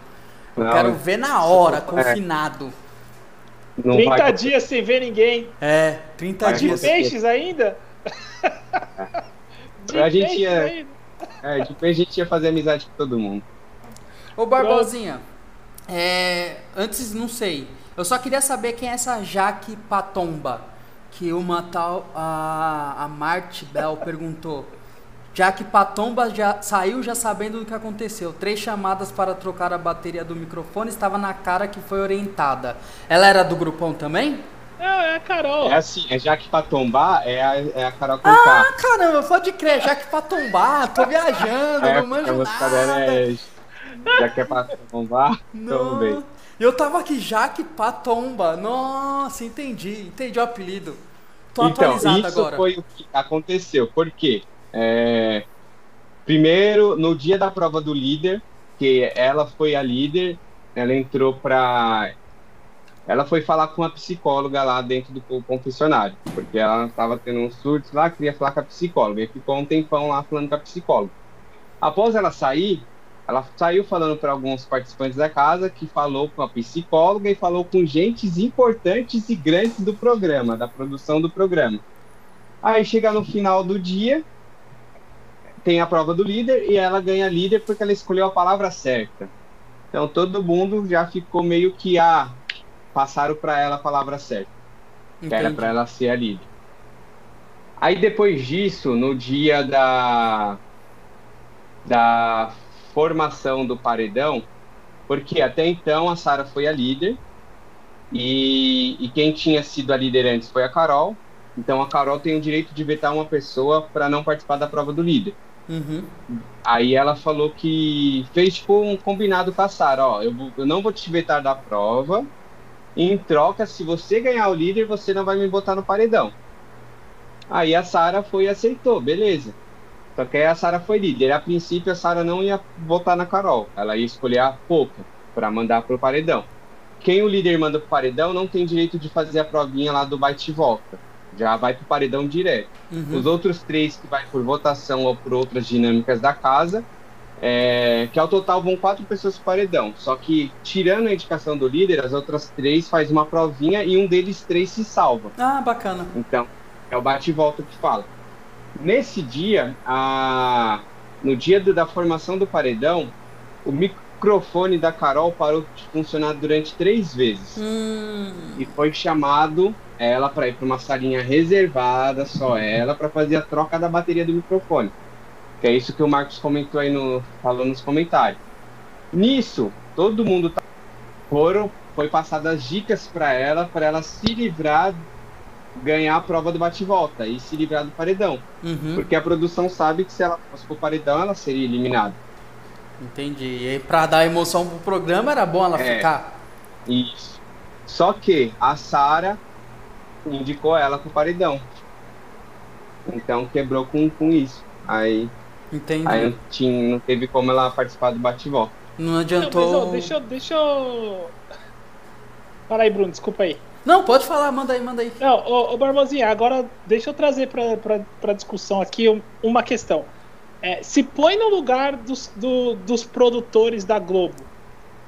Não, quero ver na hora, é. confinado. Não 30 vai... dias sem ver ninguém. É, 30 vai dias. De peixes ainda? De a gente ia... ainda. É, depois a gente ia fazer amizade com todo mundo. Ô Barbosinha, é, antes, não sei, Eu só queria saber quem é essa Jaque Patomba. Que uma tal. A, a Marte Bell perguntou. Jaque Patomba já saiu já sabendo do que aconteceu. Três chamadas para trocar a bateria do microfone estava na cara que foi orientada. Ela era do grupão também? É, é a Carol. É assim, é Jaque Patomba, é a, é a Carol com Ah, caramba, pode crer, Jaque Patomba, tô viajando, É, não manjo porque a música dela nada. é Jaque é Patomba, então bem. Não. Eu tava aqui, Jaque Patomba. Nossa, entendi, entendi o apelido. Tô Então, atualizado isso agora. foi o que aconteceu. Por quê? É, Primeiro, no dia da prova do líder, que ela foi a líder, ela entrou pra. Ela foi falar com a psicóloga lá dentro do confessionário, porque ela estava tendo um surto lá, queria falar com a psicóloga, e ficou um tempão lá falando com a psicóloga. Após ela sair, ela saiu falando para alguns participantes da casa, que falou com a psicóloga e falou com gentes importantes e grandes do programa, da produção do programa. Aí chega no final do dia, tem a prova do líder e ela ganha líder porque ela escolheu a palavra certa. Então todo mundo já ficou meio que ah, passaram para ela a palavra certa, que era Entendi. para ela ser a líder. Aí depois disso, no dia da da formação do paredão, porque até então a Sara foi a líder e, e quem tinha sido a líder antes foi a Carol. Então a Carol tem o direito de vetar uma pessoa para não participar da prova do líder. Uhum. Aí ela falou que fez tipo um combinado com a Sara, ó, eu, eu não vou te vetar da prova. E em troca, se você ganhar o líder, você não vai me botar no paredão. Aí a Sara foi e aceitou, beleza. Só que aí a Sara foi líder. A princípio a Sara não ia votar na Carol, ela ia escolher a Pouca para mandar pro paredão. Quem o líder manda pro paredão não tem direito de fazer a provinha lá do bate e volta. Já vai pro paredão direto. Uhum. Os outros três que vai por votação ou por outras dinâmicas da casa, é, que ao total vão quatro pessoas pro paredão. Só que, tirando a indicação do líder, as outras três faz uma provinha e um deles três se salva. Ah, bacana. Então, é o bate e volta que fala. Nesse dia, a... no dia do- da formação do paredão, o microfone da Carol parou de funcionar durante três vezes Hum, e foi chamado ela para ir para uma salinha reservada, só ela, para fazer a troca da bateria do microfone. Que é isso que o Marcos comentou aí no falou nos comentários. Nisso, todo mundo tá, foram foi passadas dicas para ela para ela se livrar ganhar a prova do bate-volta e se livrar do paredão, uhum. porque a produção sabe que se ela fosse pro paredão ela seria eliminada. Entendi. E aí, pra dar emoção pro programa, era bom ela É. ficar. Isso. Só que a Sara indicou ela pro paredão. Então quebrou com, com isso. Aí, Entendi. aí não, tinha, não teve como ela participar do bate-volta. Não Não, mas, adiantou. ó, deixa, eu- deixa eu. Para aí, Bruno, desculpa aí. Não, pode falar, manda aí, manda aí. Não, ô, ô Barbosinha, agora deixa eu trazer para discussão aqui um- uma questão. É, se põe no lugar dos, do- dos produtores da Globo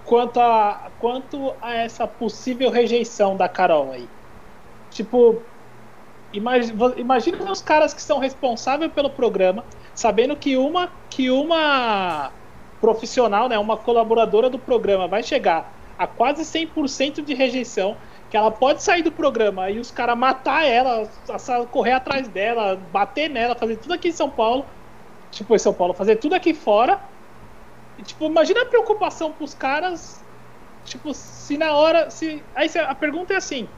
quanto a, quanto a essa possível rejeição da Carol aí. Tipo, imag- vo- imagina os caras que são responsáveis pelo programa, sabendo que uma, que uma profissional, né, uma colaboradora do programa vai chegar a quase 100% de rejeição, que ela pode sair do programa e os caras matar ela, correr atrás dela, bater nela, fazer tudo aqui em São Paulo, tipo em São Paulo, fazer tudo aqui fora. E, tipo, imagina a preocupação pros caras, tipo, se na hora, se aí a pergunta é assim: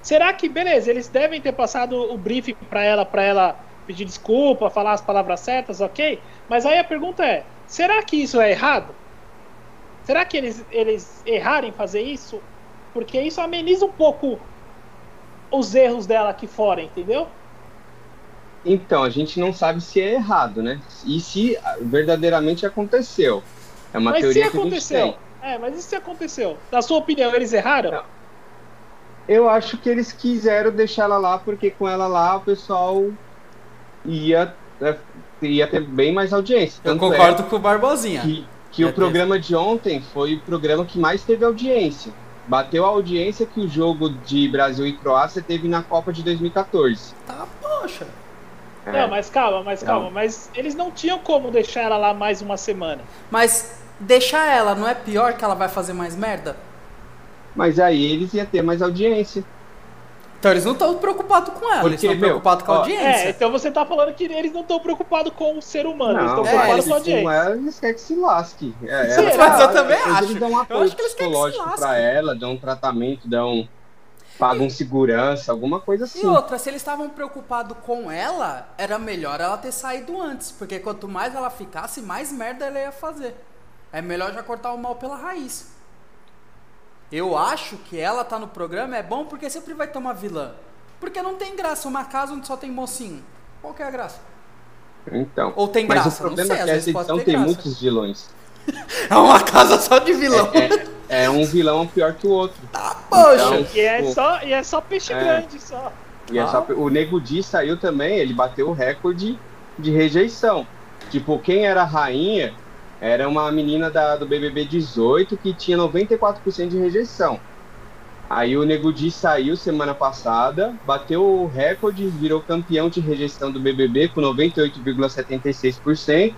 será que beleza, eles devem ter passado o briefing para ela, para ela pedir desculpa, falar as palavras certas, OK? Mas aí a pergunta é: será que isso é errado? Será que eles, eles erraram em fazer isso? Porque isso ameniza um pouco os erros dela aqui fora, entendeu? Então, a gente não sabe se é errado, né? E se verdadeiramente aconteceu. É uma mas se teoria que a gente aconteceu. tem. É, mas e se aconteceu? Na sua opinião, eles erraram? Não. Eu acho que eles quiseram deixar ela lá, porque com ela lá o pessoal ia, é, ia ter bem mais audiência. Eu Tanto é concordo com o Barbosinha. que, que o ter. programa de ontem foi o programa que mais teve audiência. Bateu a audiência que o jogo de Brasil e Croácia teve na Copa de 2014. Tá, poxa. É. Não, mas calma, mas Não. calma. Mas eles não tinham como deixar ela lá mais uma semana. Mas deixar ela não é pior que ela vai fazer mais merda? Mas aí eles iam ter mais audiência. Então eles não estão preocupados com ela, eles Porque, estão meu, preocupados com a ó, audiência. É, então você tá falando que eles não estão preocupados com o ser humano, eles estão Não, é, preocupados eles com a com audiência. ela, eles querem que se lasque. É, ela- Mas eu também Eles acho. dão um Eu apoio acho que eles que psicológico lasquem. pra ela, dão um tratamento, dão. pagam segurança, alguma coisa E assim. outra, se eles estavam preocupados com ela, era melhor ela ter saído antes. Porque quanto mais ela ficasse, mais merda ela ia fazer. É melhor já cortar o mal pela raiz. Eu acho que ela tá no programa é bom porque sempre vai ter uma vilã. Porque não tem graça uma casa onde só tem mocinho. Qual que é a graça? Então. Ou tem Mas graça, o problema não sei, é que essa edição tem graça. muitos vilões. É uma casa só de vilão. É, é um vilão pior que o outro. Tá, poxa. Então, E é tipo, só, e é só peixe É. grande, só. E é só- o Nego Di saiu também, ele bateu o recorde de rejeição. Tipo, quem era a rainha era uma menina da, do BBB 18 que tinha 94% de rejeição. Aí o Nego Di saiu semana passada, bateu o recorde, virou campeão de rejeição do BBB com 98,76%.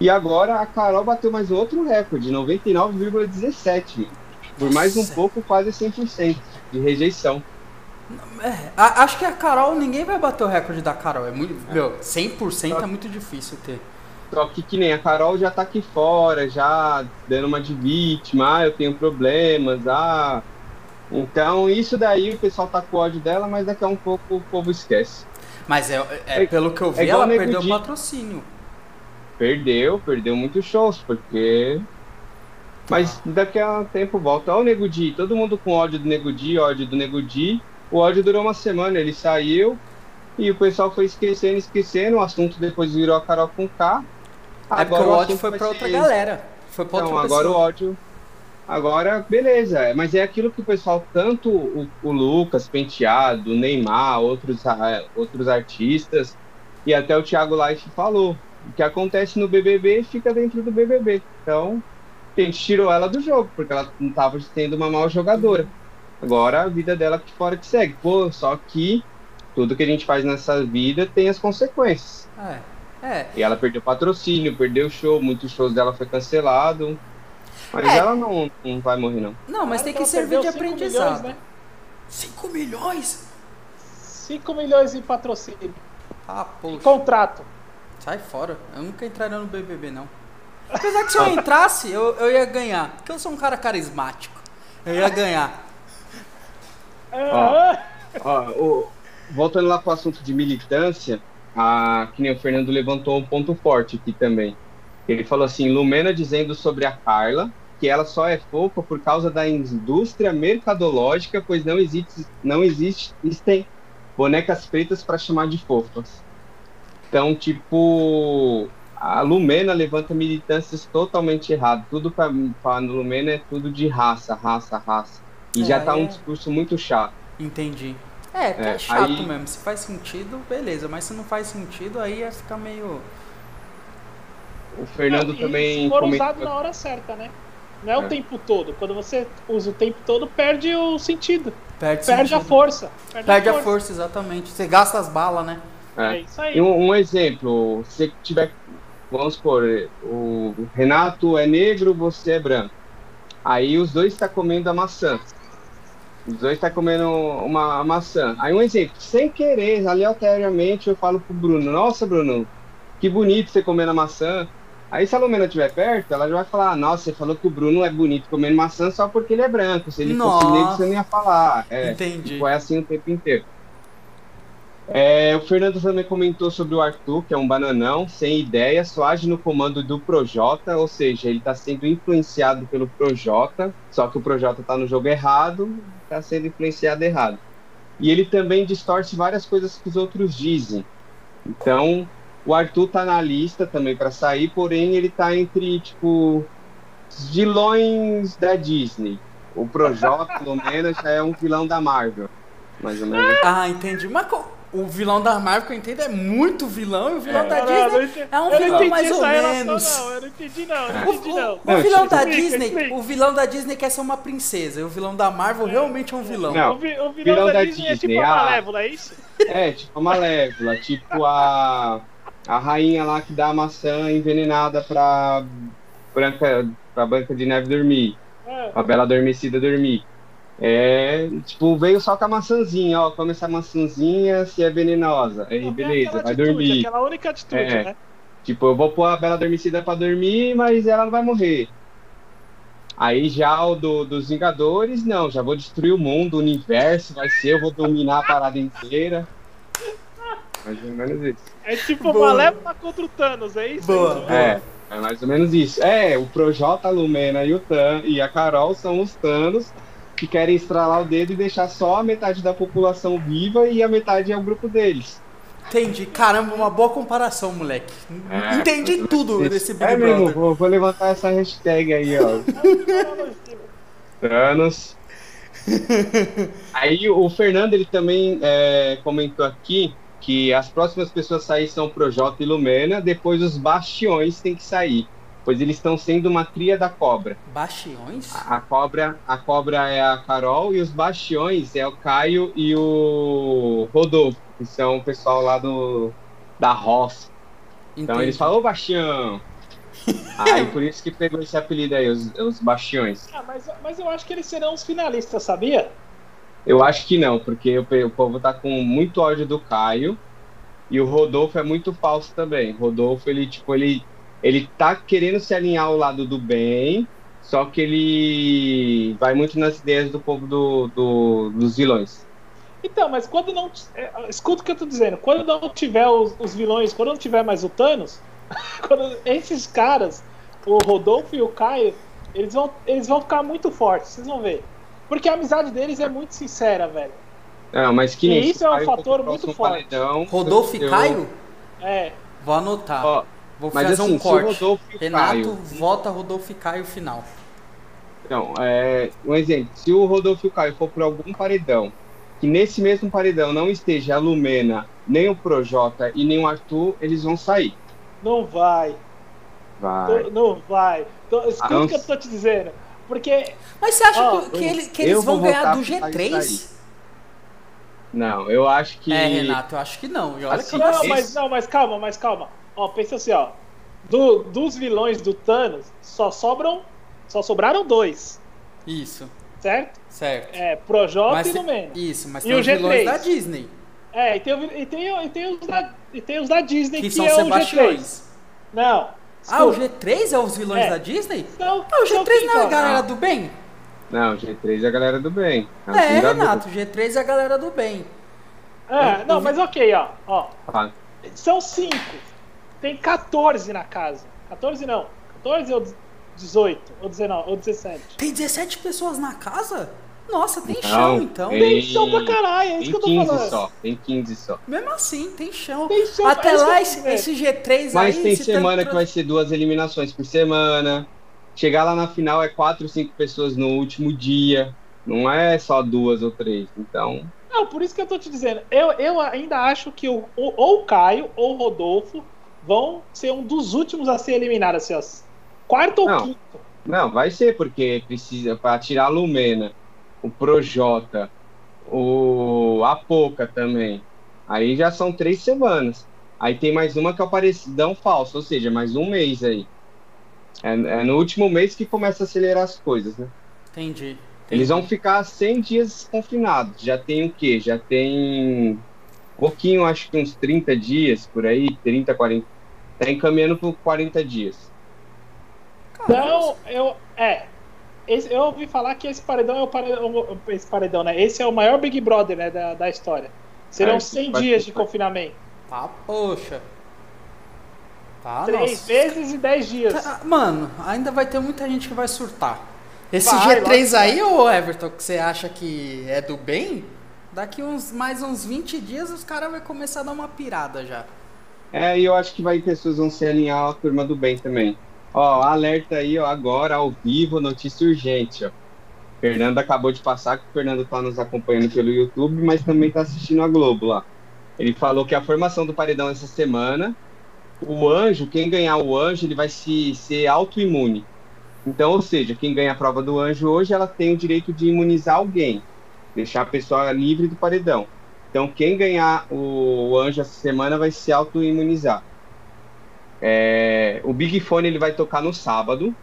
E agora a Carol bateu mais um outro recorde, 99,17%. Por mais um pouco, quase 100% de rejeição. É, acho que a Carol, ninguém vai bater o recorde da Carol. É muito, meu, 100% é muito difícil ter. Só que que nem a Carol já tá aqui fora, já dando uma de vítima, ah, eu tenho problemas, ah. Então isso daí o pessoal tá com ódio dela, mas daqui a um pouco o povo esquece. Mas é, é- É- pelo que eu vi, é ela perdeu o patrocínio. Perdeu, perdeu muitos shows, porque. Mas daqui a um tempo volta. Ó, o Nego Di, todo mundo com ódio do Nego Di, ódio do Nego Di. O ódio durou uma semana, ele saiu e o pessoal foi esquecendo, esquecendo. O assunto depois virou a Carol com K. é porque o ódio foi ser outra galera. Foi pra Então, agora o pessoa. ódio. Agora, beleza. é, Mas é aquilo que o pessoal, tanto o, o Lucas Penteado, o Neymar, outros, ah, outros artistas, e até o Thiago Life falou. O que acontece no BBB fica dentro do BBB. Então, a gente tirou ela do jogo, porque ela não estava sendo uma mal jogadora. Agora a vida dela aqui fora que segue. Pô, só que tudo que a gente faz nessa vida tem as consequências. É, é. E ela perdeu patrocínio, perdeu show, muitos shows dela foi cancelado. Mas É. ela não, não vai morrer, não. Não, mas Claro tem que servir de aprendizado. Milhões, né? 5 milhões? 5 milhões em patrocínio. Ah, poxa. Contrato. Sai fora. Eu nunca entraria no BBB, não. Apesar que se eu entrasse, eu, eu ia ganhar. Porque eu sou um cara carismático. Eu ia ganhar. Aham. Ó, o- voltando lá para o assunto de militância, a, que nem o Fernando levantou um ponto forte aqui também. Ele falou assim, Lumena dizendo sobre a Carla que ela só é fofa por causa da indústria mercadológica, pois não existe, não existem bonecas pretas para chamar de fofas. Então, tipo, a Lumena levanta militâncias totalmente erradas. Tudo para a Lumena é tudo de raça, raça, raça. E É, já tá aí um é- discurso muito chato. Entendi. É, porque é, É, chato aí- mesmo. Se faz sentido, beleza. Mas se não faz sentido, aí ia ficar meio. O Fernando E também Se for comentou- usado na hora certa, né? Não é, o É. tempo todo. Quando você usa o tempo todo, perde o sentido. Perde, Perde a sentido. força. Perde, Perde a força, exatamente. Você gasta as balas, né? É É. isso aí. E um, um exemplo, se tiver, vamos supor, o Renato é negro, você é branco. Aí os dois estão comendo a maçã. Os dois estão comendo uma maçã. Aí um exemplo, sem querer, aleatoriamente, eu falo pro Bruno, nossa, Bruno, que bonito você comendo a maçã. Aí se a Lumena estiver perto, ela já vai falar, nossa, você falou que o Bruno é bonito comendo maçã só porque ele é branco. Se ele Nossa. fosse negro, você não ia falar. É, Entendi. Tipo, é assim o tempo inteiro. É, o Fernando também comentou sobre o Arthur, que é um bananão, sem ideia, só age no comando do Projota, ou seja, ele está sendo influenciado pelo Projota, só que o Projota está no jogo errado, está sendo influenciado errado. E ele também distorce várias coisas que os outros dizem. Então, o Arthur tá na lista também para sair, porém ele tá entre, tipo, vilões da Disney. O Projota, pelo menos, já é um vilão da Marvel. Mais ou menos. Ah, entendi. Mas co- o vilão da Marvel que eu entendo é muito vilão e o vilão É. da Não, não, não Disney entendi- é um eu não vilão mais ou relação, menos. Não, eu não entendi, não. Eu não O, entendi, o- não. o Não, vilão da explica, Disney, explica. o vilão da Disney quer ser uma princesa, e o vilão da Marvel realmente é um vilão. Não. O, vi- o vilão, Vilão da, da Disney, é tipo a ah. Malévola, é isso? É, tipo a Malévola, tipo a, a rainha lá que dá a maçã envenenada pra Branca, pra Branca de Neve dormir, É. pra Bela Adormecida dormir. É, tipo, veio só com a maçãzinha, ó, come essa maçãzinha se é venenosa. Aí, Não, tem beleza, vai atitude, dormir. Aquela única atitude, É. né? Tipo, eu vou pôr a Bela Adormecida pra dormir, mas ela não vai morrer. Aí já o do, dos Vingadores, não, já vou destruir o mundo, o universo, vai ser, eu vou dominar a parada inteira. Mais ou menos isso. É tipo Boa. Malévola contra o Thanos, é isso? Boa. É? É, é mais ou menos isso. É, o Projota, a Lumena e o Tan e a Carol são os Thanos que querem estralar o dedo e deixar só a metade da população viva e a metade é o grupo deles. Entendi. Caramba, uma boa comparação, moleque. É, Entendi ou tudo desse. Big É mesmo, Brother. vou, vou levantar essa hashtag aí, ó. Thanos. Aí o Fernando ele também é, comentou aqui que as próximas pessoas a sair são Projota e Lumena, depois os Bastiões têm que sair, pois eles estão sendo uma cria da cobra. Bastiões? A cobra, a cobra é a Carol e os Bastiões é o Caio e o Rodolfo, que são o pessoal lá do da roça. Então eles falam, ô Bastião! aí por isso que pegou esse apelido aí, os, os Bastiões. Ah, mas, mas eu acho que eles serão os finalistas, sabia? Eu acho que não, porque o, o povo tá com muito ódio do Caio e o Rodolfo é muito falso também. Rodolfo, ele, tipo, ele, ele tá querendo se alinhar ao lado do bem, só que ele vai muito nas ideias do povo do, do- dos vilões. Então, mas quando não. é, Escuta o que eu tô dizendo. Quando não tiver os, os vilões, quando não tiver mais o Thanos, quando esses caras, o Rodolfo e o Caio, eles vão, eles vão ficar muito fortes, vocês vão ver. Porque a amizade deles é muito sincera, velho. Não, mas que E isso é um fator muito forte. paredão, Rodolfo e eu- Caio? É. Vou anotar. Ó, Vou mas fazer assim, um corte. Renato, Caio vota Rodolfo e Caio final. Então, é, um exemplo, se o Rodolfo e o Caio for por algum paredão, que nesse mesmo paredão não esteja a Lumena, nem o Projota e nem o Arthur, eles vão sair. Não vai. Vai. Tô- Não vai. Tô- escuta Ah, o que eu tô te dizendo. Porque. Mas você acha Ó, que, que eu- ele- que eles vão ganhar do pro Caio G3? sair. Não, eu acho que. É, Renato, eu acho que não. Olha Assim, que Não, mas não, mas calma, mas calma. Ó, pensa assim, ó. Do- dos vilões do Thanos, só sobram. Só sobraram dois, Isso, certo? certo. É, Projota Mas e Lumena. Isso, mas E tem o os vilões G3? da Disney, É, e tem, o e tem, e tem, os, da, e tem os da Disney, que, que, são é o G3. Sebastiões. Não. Ah, o desculpa. G3 é os vilões É. da Disney? Não, Ah, o G3 não é a não, galera não. do bem? Não, G3 é a galera do bem. É, Vingadores. Renato, o G3 é a galera do bem. É, não, mas ok, ó. ó. Ah, São cinco. Tem 14 na casa. 14 não. 14 ou 18? Ou 19? Ou 17? Tem 17 pessoas na casa? Nossa, tem Não, chão então. tem- Tem chão pra caralho, é isso que eu tô 15 falando. só, tem 15 só. Mesmo assim, tem chão. Tem chão, Até é lá, esse, esse G3 Mas aí... tem se semana tanto que vai ser duas eliminações por semana. Chegar lá na final é quatro, cinco pessoas no último dia. Não é só duas ou três. Então, Não, por isso que eu tô te dizendo. Eu, eu ainda acho que o, o- ou o Caio ou o Rodolfo vão ser um dos últimos a ser eliminado, assim, ó. Quarto ou Não. quinto. não, vai ser, porque precisa para tirar a Lumena, o Projota, o Apoca também. Aí já são três semanas. Aí tem mais uma que é o parecidão falso, ou seja, mais um mês aí. É, é no último mês que começa a acelerar as coisas, né? Entendi. Eles vão ficar 100 dias confinados. Já tem o quê? Já tem pouquinho, acho que uns 30 dias por aí, 30, 40. Tá encaminhando por 40 dias. Então, eu. É. Esse- eu ouvi falar que esse paredão é o paredão. Esse paredão, né? Esse é o maior Big Brother, né? Da, da história. Serão É, 100 vai- dias de confinamento. Tá, poxa. Tá, Três nossa. meses e 10 dias. Tá, Mano, ainda vai ter muita gente que vai surtar. Esse Vai, G3 lógico que aí, ô Everton, que você acha que é do bem, daqui uns mais uns 20 dias os caras vão começar a dar uma pirada já. É, e eu acho que vai pessoas vão se alinhar à turma do bem também. Ó, alerta aí, ó, agora ao vivo, notícia urgente, ó. Fernando acabou de passar, que o Fernando tá nos acompanhando pelo YouTube, mas também tá assistindo a Globo lá. Ele falou que a formação do paredão essa semana, o anjo, quem ganhar o anjo, ele vai se ser autoimune. Então, ou seja, quem ganha a prova do anjo hoje, ela tem o direito de imunizar alguém, deixar a pessoa livre do paredão. Então, quem ganhar o anjo essa semana vai se autoimunizar. É, o Big Fone ele vai tocar no sábado.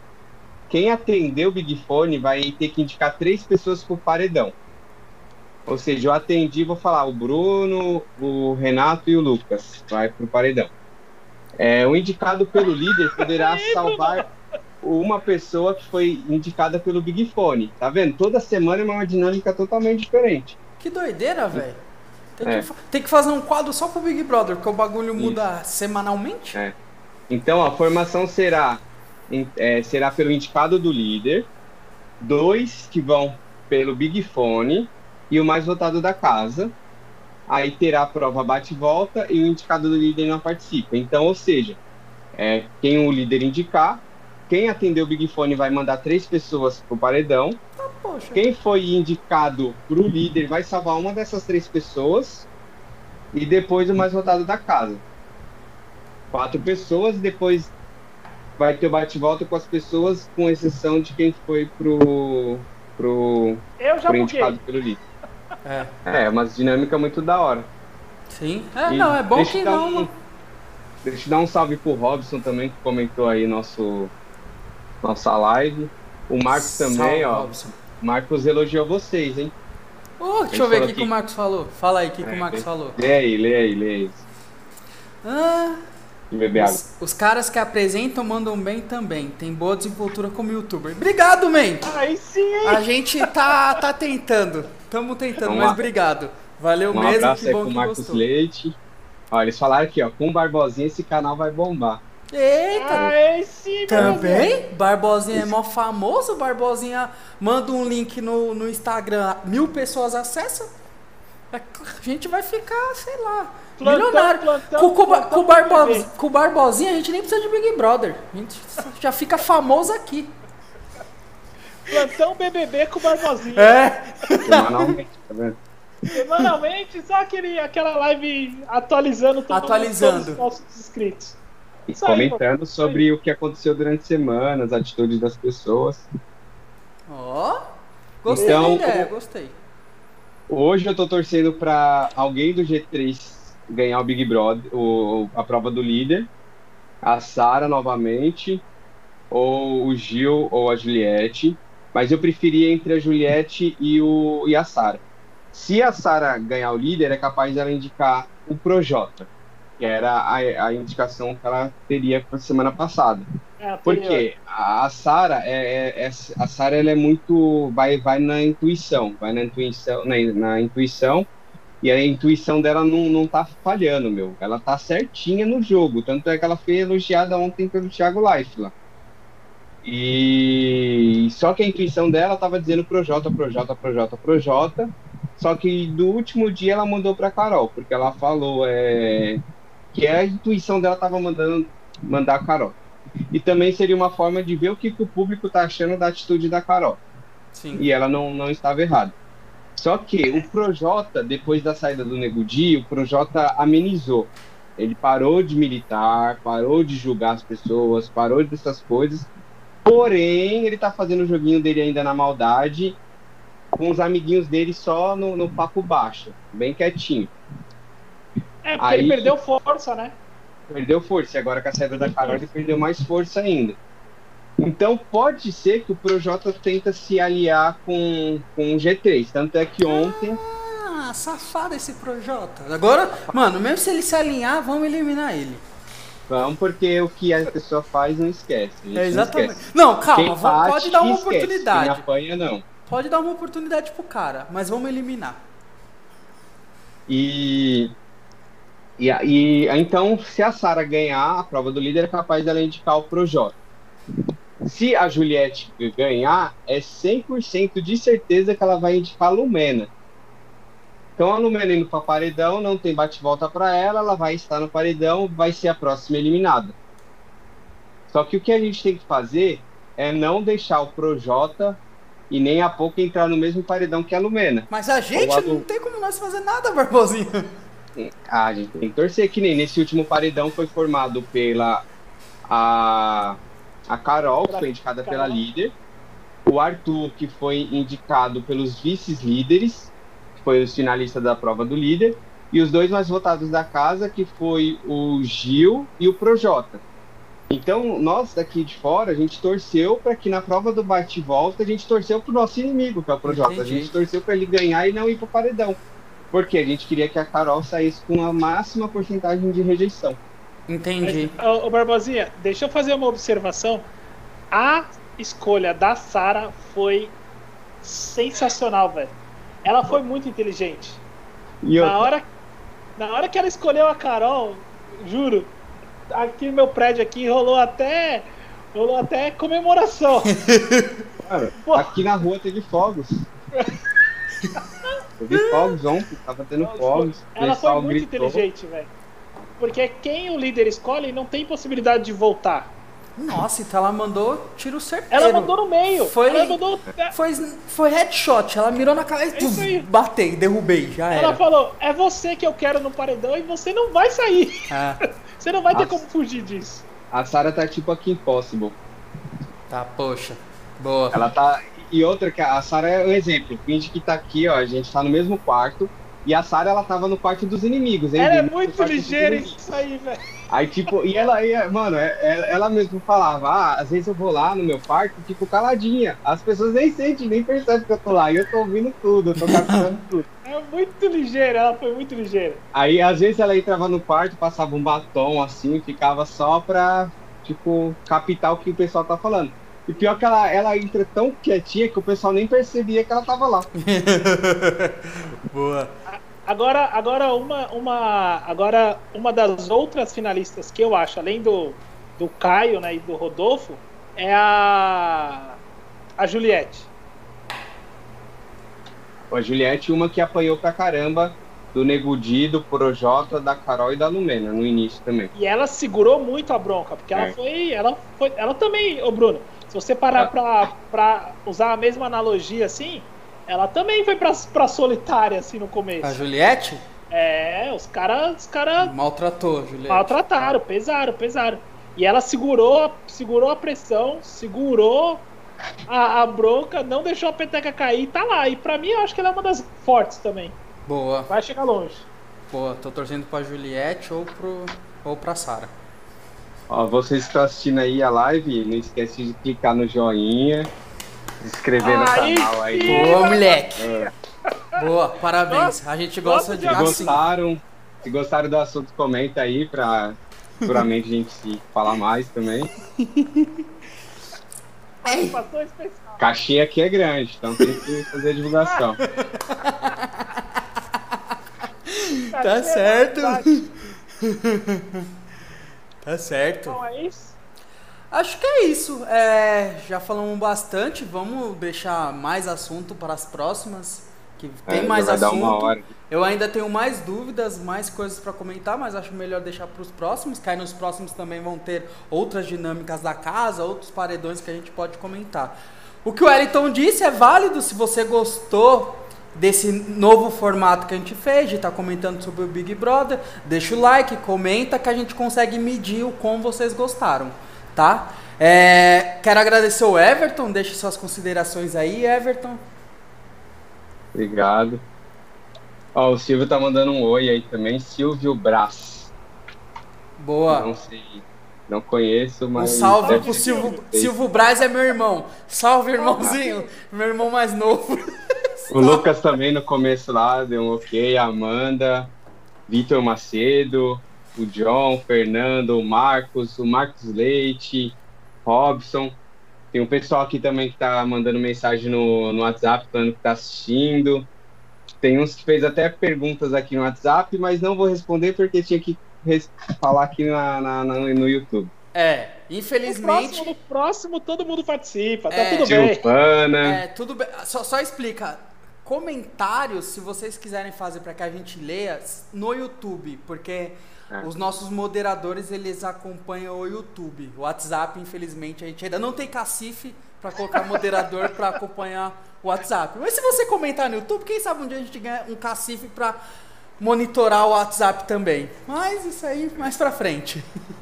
quem atender o Big Fone vai ter que indicar três pessoas por paredão. Ou seja, eu atendi, vou falar, o Bruno, o Renato e o Lucas. Vai pro paredão. É, o indicado pelo líder poderá salvar uma pessoa que foi indicada pelo Big Fone. Tá vendo? Toda semana é uma dinâmica totalmente diferente. Que doideira, velho. Tem, É. que tem que fazer um quadro só pro Big Brother, porque o bagulho muda semanalmente. É. Então, a formação será, é, será pelo indicado do líder, dois que vão pelo Big Fone e o mais votado da casa. Aí terá a prova bate e volta e o indicado do líder não participa. Então, ou seja, é, quem o líder indicar, quem atender o Big Fone vai mandar três pessoas pro paredão. Poxa. Quem foi indicado pro líder vai salvar uma dessas três pessoas e depois o mais votado da casa. Quatro pessoas, depois vai ter o bate-volta com as pessoas, com exceção de quem foi pro, pro, Eu já pro buguei. indicado pelo líder. É. É, uma dinâmica muito da hora. Sim. É, E não, é bom que não. um- Deixa eu dar um salve pro Robson também, que comentou aí nosso, nossa live. O Marcos também, Salve, ó. Robson. Marcos elogiou vocês, hein? Ô, deixa eu ver o que, que o Marcos falou. Fala aí o que, que É, o Marcos é. falou. Lê aí, lê aí, lê aí. Ah, Beber água. os, os caras que apresentam mandam bem também. Tem boa desenvoltura como youtuber. Obrigado, man! Aí sim? A gente tá, tá tentando. Tamo tentando, Então, mas um- obrigado. Valeu Um mesmo, abraço que aí bom pro que Marcos gostou. Leite. Ó, eles falaram aqui, ó, com o Barbosinha esse canal vai bombar. Eita! Deus. Também? Barbosinha é mó famoso, Barbosinha manda um link no, no Instagram, mil pessoas acessam. É, A gente vai ficar, sei lá, Plantão, milionário. plantão, com, com, plantão com, Barbo- com o Barbosinha a gente nem precisa de Big Brother. A gente já fica famoso aqui. Plantão BBB com o Barbosinha. É. Semanalmente, tá vendo? Semanalmente, só aquele, aquela live atualizando todo Atualizando. todos os nossos inscritos. E Isso aí, comentando sobre o que aconteceu durante a semana, as atitudes das pessoas. Ó. Gostei Então, da ideia, gostei. Hoje eu tô torcendo pra alguém do G3 ganhar o Big Brother, o, a prova do líder. A Sara novamente, ou o Gil ou a Juliette. Mas eu preferia entre a Juliette e, o, e a Sara. Se a Sara ganhar o líder, é capaz dela indicar o Projota, que era a, a indicação que ela teria para semana passada. É. Porque a Sara é, é- é- a Sara ela é muito vai vai na intuição, vai na intuição, na, na intuição e a intuição dela não, não tá falhando, meu. Ela tá certinha no jogo, tanto é que ela foi elogiada ontem pelo Thiago lá. E só que a intuição dela tava dizendo Projota, Projota, Projota, Projota. Só que do último dia ela mandou pra Carol, porque ela falou é, que a intuição dela tava mandando mandar a Carol. E também seria uma forma de ver o que, que o público tá achando da atitude da Carol. Sim. E ela não, não estava errada. Só que o Projota, depois da saída do Nego Di, o Projota amenizou. Ele parou de militar, parou de julgar as pessoas, parou dessas coisas. Porém, ele tá fazendo o joguinho dele ainda na maldade, com os amiguinhos dele só no, no papo baixo, bem quietinho. É, porque Aí- ele perdeu força, né? Perdeu força, e agora com a saída da Carol ele perdeu mais força ainda. Então pode ser que o Projota tenta se aliar com, com o G3. Tanto é que ontem. Ah, safado esse Projota. Agora, mano, mesmo se ele se alinhar, vamos eliminar ele. Vamos, porque o que a pessoa faz não esquece. É não exatamente. esquece. Não, calma, bate, pode dar uma esquece. oportunidade. Quem apanha, não. Pode dar uma oportunidade pro cara, mas vamos eliminar. E, e, e então, se a Sara ganhar a prova do líder, é capaz dela indicar o Projota. Se a Juliette ganhar, é 100% de certeza que ela vai indicar a Lumena. Então a Lumena indo para paredão, não tem bate-volta para ela, ela vai estar no paredão, vai ser a próxima eliminada. Só que o que a gente tem que fazer é não deixar o Projota e nem a pouco entrar no mesmo paredão que a Lumena. Mas a gente não tem como nós fazer nada, Barbosinho. Ah, a gente tem que torcer que nem nesse último paredão foi formado pela a, a Carol, que foi indicada pela líder, o Arthur, que foi indicado pelos vices-líderes, que foi os finalistas da prova do líder, e os dois mais votados da casa, que foi o Gil e o Projota. Então, nós daqui de fora, a gente torceu para que na prova do bate-volta, a gente torceu pro nosso inimigo, que é o Projota. A Entendi. gente torceu para ele ganhar e não ir pro paredão. Porque a gente queria que a Carol saísse com a máxima porcentagem de rejeição. Entendi. Mas, ô, ô, Barbosinha, deixa eu fazer uma observação. A escolha da Sara foi sensacional, velho. Ela foi muito inteligente. E Na hora, na hora que ela escolheu a Carol, juro, aqui no meu prédio aqui rolou até rolou até comemoração. cara, aqui na rua teve fogos. teve fogos ontem, tava tendo fogos. Ela foi muito gritou. inteligente, velho. Porque quem o líder escolhe não tem possibilidade de voltar. Nossa, então ela mandou tiro certeiro. Ela mandou no meio. Foi- Ela mandou. Foi, foi headshot, ela mirou na cabeça. É isso aí. Batei, derrubei, já Ela era. falou: é você que eu quero no paredão e você não vai sair. Ah, Você não vai ter como fugir disso. A Sarah tá tipo aqui Impossible. tá, poxa. Boa. Ela tá. E outra, que a Sarah é um exemplo. Finge que tá aqui, ó. A gente tá no mesmo quarto. E a Sarah, ela tava no quarto dos inimigos, hein? Ela é muito ligeira isso aí, velho. Aí, tipo, e ela ia, mano, é- é- ela mesmo falava, ah, às vezes eu vou lá no meu quarto, fico caladinha. As pessoas nem sentem, nem percebem que eu tô lá. E eu tô ouvindo tudo, eu tô captando tudo. É muito ligeira, ela foi muito ligeira. Aí, às vezes, ela entrava no quarto, passava um batom assim, ficava só pra, tipo, captar o que o pessoal tá falando. E pior que ela, ela entra tão quietinha que o pessoal nem percebia que ela tava lá. Boa. Agora, agora uma, uma, agora uma das outras finalistas que eu acho, além do, do Caio né, e do Rodolfo, é a a Juliette. A Juliette, uma que apanhou pra caramba do Negudi, do Projota, da Carol e da Lumena no início também. E ela segurou muito a bronca, porque ela É. foi, ela foi, ela também, ô Bruno, se você parar pra, pra usar a mesma analogia assim, ela também foi pra, pra solitária assim no começo. A Juliette É, os caras, os cara maltratou, Juliette. maltrataram, pesaram, pesaram. E ela segurou, segurou a pressão, segurou a, a bronca, não deixou a peteca cair, tá lá. E pra mim, eu acho que ela é uma das fortes também. Boa, Vai chegar longe. boa. Tô torcendo pra Juliette ou, pro, ou pra Sara. Ó, vocês que estão assistindo aí a live, não esquece de clicar no joinha, se inscrever no Aí canal aí. sim. Boa, moleque. É. Boa, parabéns. A gente gosta de de Se assim. gostaram, se gostaram do assunto, comenta aí pra futuramente a gente se falar mais também. Participação especial. Caixinha aqui é grande, então tem que fazer a divulgação. Tá certo. Tá certo. Então é isso. Acho que é isso. É, já falamos bastante. Vamos deixar mais assunto para as próximas. Que tem É, mais assunto. uma hora. Eu ainda tenho mais dúvidas, mais coisas para comentar, mas acho melhor deixar para os próximos. Que aí nos próximos também vão ter outras dinâmicas da casa, outros paredões que a gente pode comentar. O que o Wellington disse é válido se você gostou desse novo formato que a gente fez, de estar comentando sobre o Big Brother. Deixa o like, comenta que a gente consegue medir o quão vocês gostaram, tá? É, quero agradecer o Everton, deixe suas considerações aí, Everton. Obrigado. Ó, o Silvio tá mandando um oi aí também. Silvio Brás. Boa. Não sei, não conheço, Um mas. salve deve pro Silvio. Silvio Braz é meu irmão. Salve, irmãozinho. Meu irmão mais novo. O Lucas também no começo lá deu um ok. A Amanda, Vitor Macedo, o John, o Fernando, o Marcos, o Marcos Leite, Robson. Tem um pessoal aqui também que tá mandando mensagem no, no WhatsApp falando que tá assistindo. Tem uns que fez até perguntas aqui no WhatsApp, mas não vou responder porque tinha que falar aqui na, na- na- no YouTube. É, No infelizmente. próximo, no próximo todo mundo participa, tá É. tudo bem. Silvana, É, tudo bem. Só, só explica. Comentários, se vocês quiserem fazer para que a gente leia, no YouTube, porque É. os nossos moderadores eles acompanham o YouTube. O WhatsApp, infelizmente, a gente ainda não tem cacife para colocar moderador para acompanhar o WhatsApp. Mas se você comentar no YouTube, quem sabe um dia a gente ganha um cacife para monitorar o WhatsApp também. Mas isso aí mais pra frente.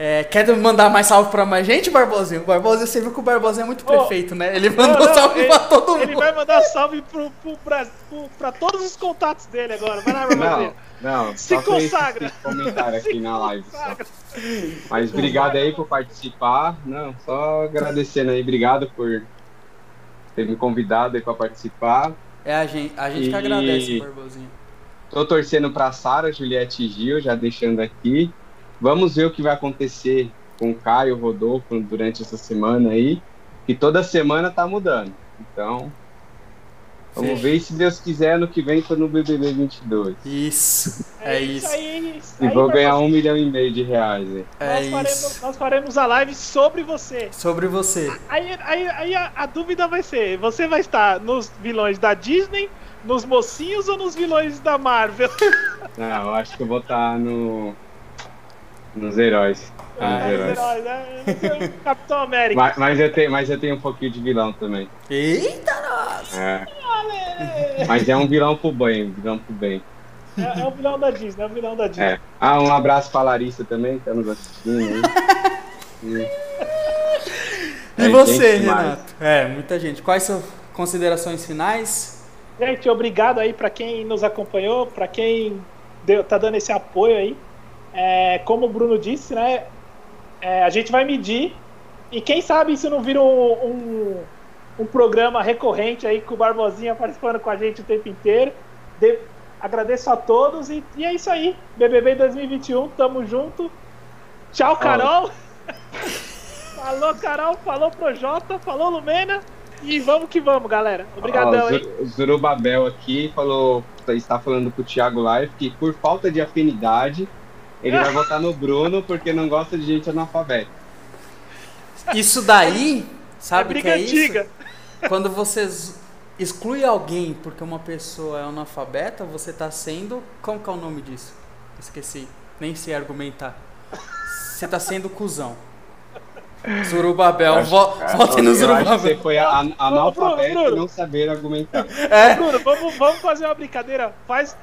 É, quer mandar mais salve pra mais gente, Barbosinho? O Barbosinho, você viu que o Barbosinho é muito prefeito, né? Ele mandou Não, não, salve ele- pra todo mundo. Ele vai mandar salve pro, pro, pra, pro- pra todos os contatos dele agora. Vai lá, Não, Barbosinha. não. Se consagra. esse comentário aqui Se na live. Mas obrigado aí por participar. Não, só agradecendo aí. Obrigado por ter me convidado aí pra participar. É a gente, a gente que E- agradece, Barbosinho. Tô torcendo pra Sara, Juliette e Gil, já deixando aqui. Vamos ver o que vai acontecer com o Caio Rodolfo durante essa semana aí. Que toda semana tá mudando. Então, vamos Sim. ver se Deus quiser, ano que vem tô no BBB 22. Isso, é, isso. aí. isso E aí, vou ganhar um milhão e meio de reais. aí. É nós, faremos, isso. nós faremos a live sobre você. Sobre você. Aí, aí, aí a, a dúvida vai ser: você vai estar nos vilões da Disney, nos mocinhos ou nos vilões da Marvel? Não, eu acho que eu vou estar no. Nos heróis. Tá nos Ah, heróis. heróis, né? É Capitão América. Mas, mas eu tenho, mas eu tenho um pouquinho de vilão também. Eita, nossa! É. Mas é um vilão pro bem, um vilão pro bem. É, é o vilão da Disney, é o vilão da Disney. É. Ah, um abraço pra Larissa também, que tá nos assistindo. E- E É, você. Renato? É, muita gente. Quais são considerações finais? Gente, obrigado aí pra quem nos acompanhou, pra quem deu, tá dando esse apoio aí. É, como o Bruno disse, né? é, a gente vai medir e quem sabe isso não vira um, um, um programa recorrente aí com o Barbosinha participando com a gente o tempo inteiro. De- agradeço a todos e, e é isso aí. BBB 2021, tamo junto. Tchau, Carol. falou, Carol. Falou, Projota. Falou, Lumena. E vamos que vamos, galera. Obrigadão, Ó, hein? Zurubabel aqui falou, está falando com o Thiago Live que por falta de afinidade, ele vai votar no Bruno porque não gosta de gente analfabeta. Isso daí, É sabe o que briga é antiga. isso? Quando você exclui alguém porque uma pessoa é analfabeta, você tá sendo. Como que é o nome disso? Esqueci. Nem sei argumentar. Você tá sendo cuzão. Zurubabel, vo vote no acho que você Zurubabel. foi a- a- analfabeto e não saber argumentar. É, Bruno, vamos, vamos fazer uma brincadeira. Faz.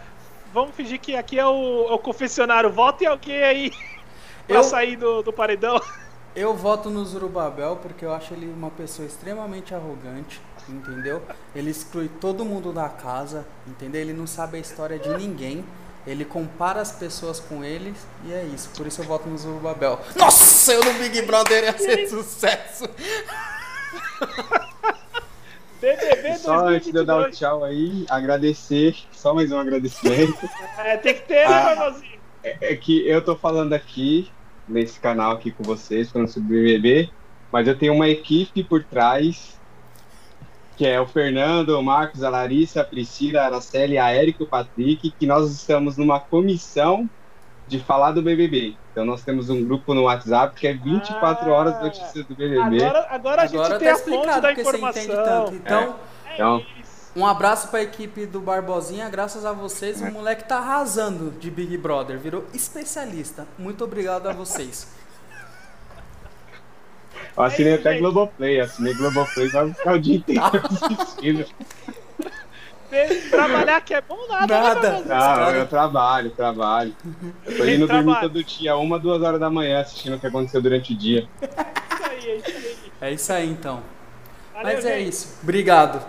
Vamos fingir que aqui é o, é o confessionário. Vote alguém aí pra Eu- sair do, do paredão. eu voto no Zurubabel porque eu acho ele uma pessoa extremamente arrogante, entendeu? Ele exclui todo mundo da casa, entendeu? Ele não sabe a história de ninguém. Ele compara as pessoas com eles e é isso. Por isso eu voto no Zurubabel. Nossa, eu no Big Brother ia ser sucesso. BBB Só antes de eu dar o 2022. tchau aí, agradecer, só mais um agradecimento. É, tem que ter, né, Ah. Barbosinho? É é que eu tô falando aqui, nesse canal aqui com vocês, falando sobre BBB, mas eu tenho uma equipe por trás, que é o Fernando, o Marcos, a Larissa, a Priscila, a Araceli, a Érica e o Patrick, que nós estamos numa comissão de falar do BBB. Então nós temos um grupo no WhatsApp que é 24 horas de notícias do BBB. Agora, agora a gente Agora tem tá a fonte explicado da porque você entende informação. tanto. Então, É Então, um abraço pra equipe do Barbosinha. Graças a vocês, o moleque tá arrasando de Big Brother. Virou especialista. Muito obrigado a vocês. eu assinei É, até gente. Globoplay, assinei Globoplay, vai ficar o dia inteiro assistindo. Trabalhar que é bom nada, Nada. né, Barbosinho? Não, eu trabalho, trabalho. Eu tô indo dormir todo dia, uma, duas horas da manhã, assistindo o que aconteceu durante o dia. É isso aí, é isso aí. É isso aí então. Valeu, Mas é gente. isso. Obrigado.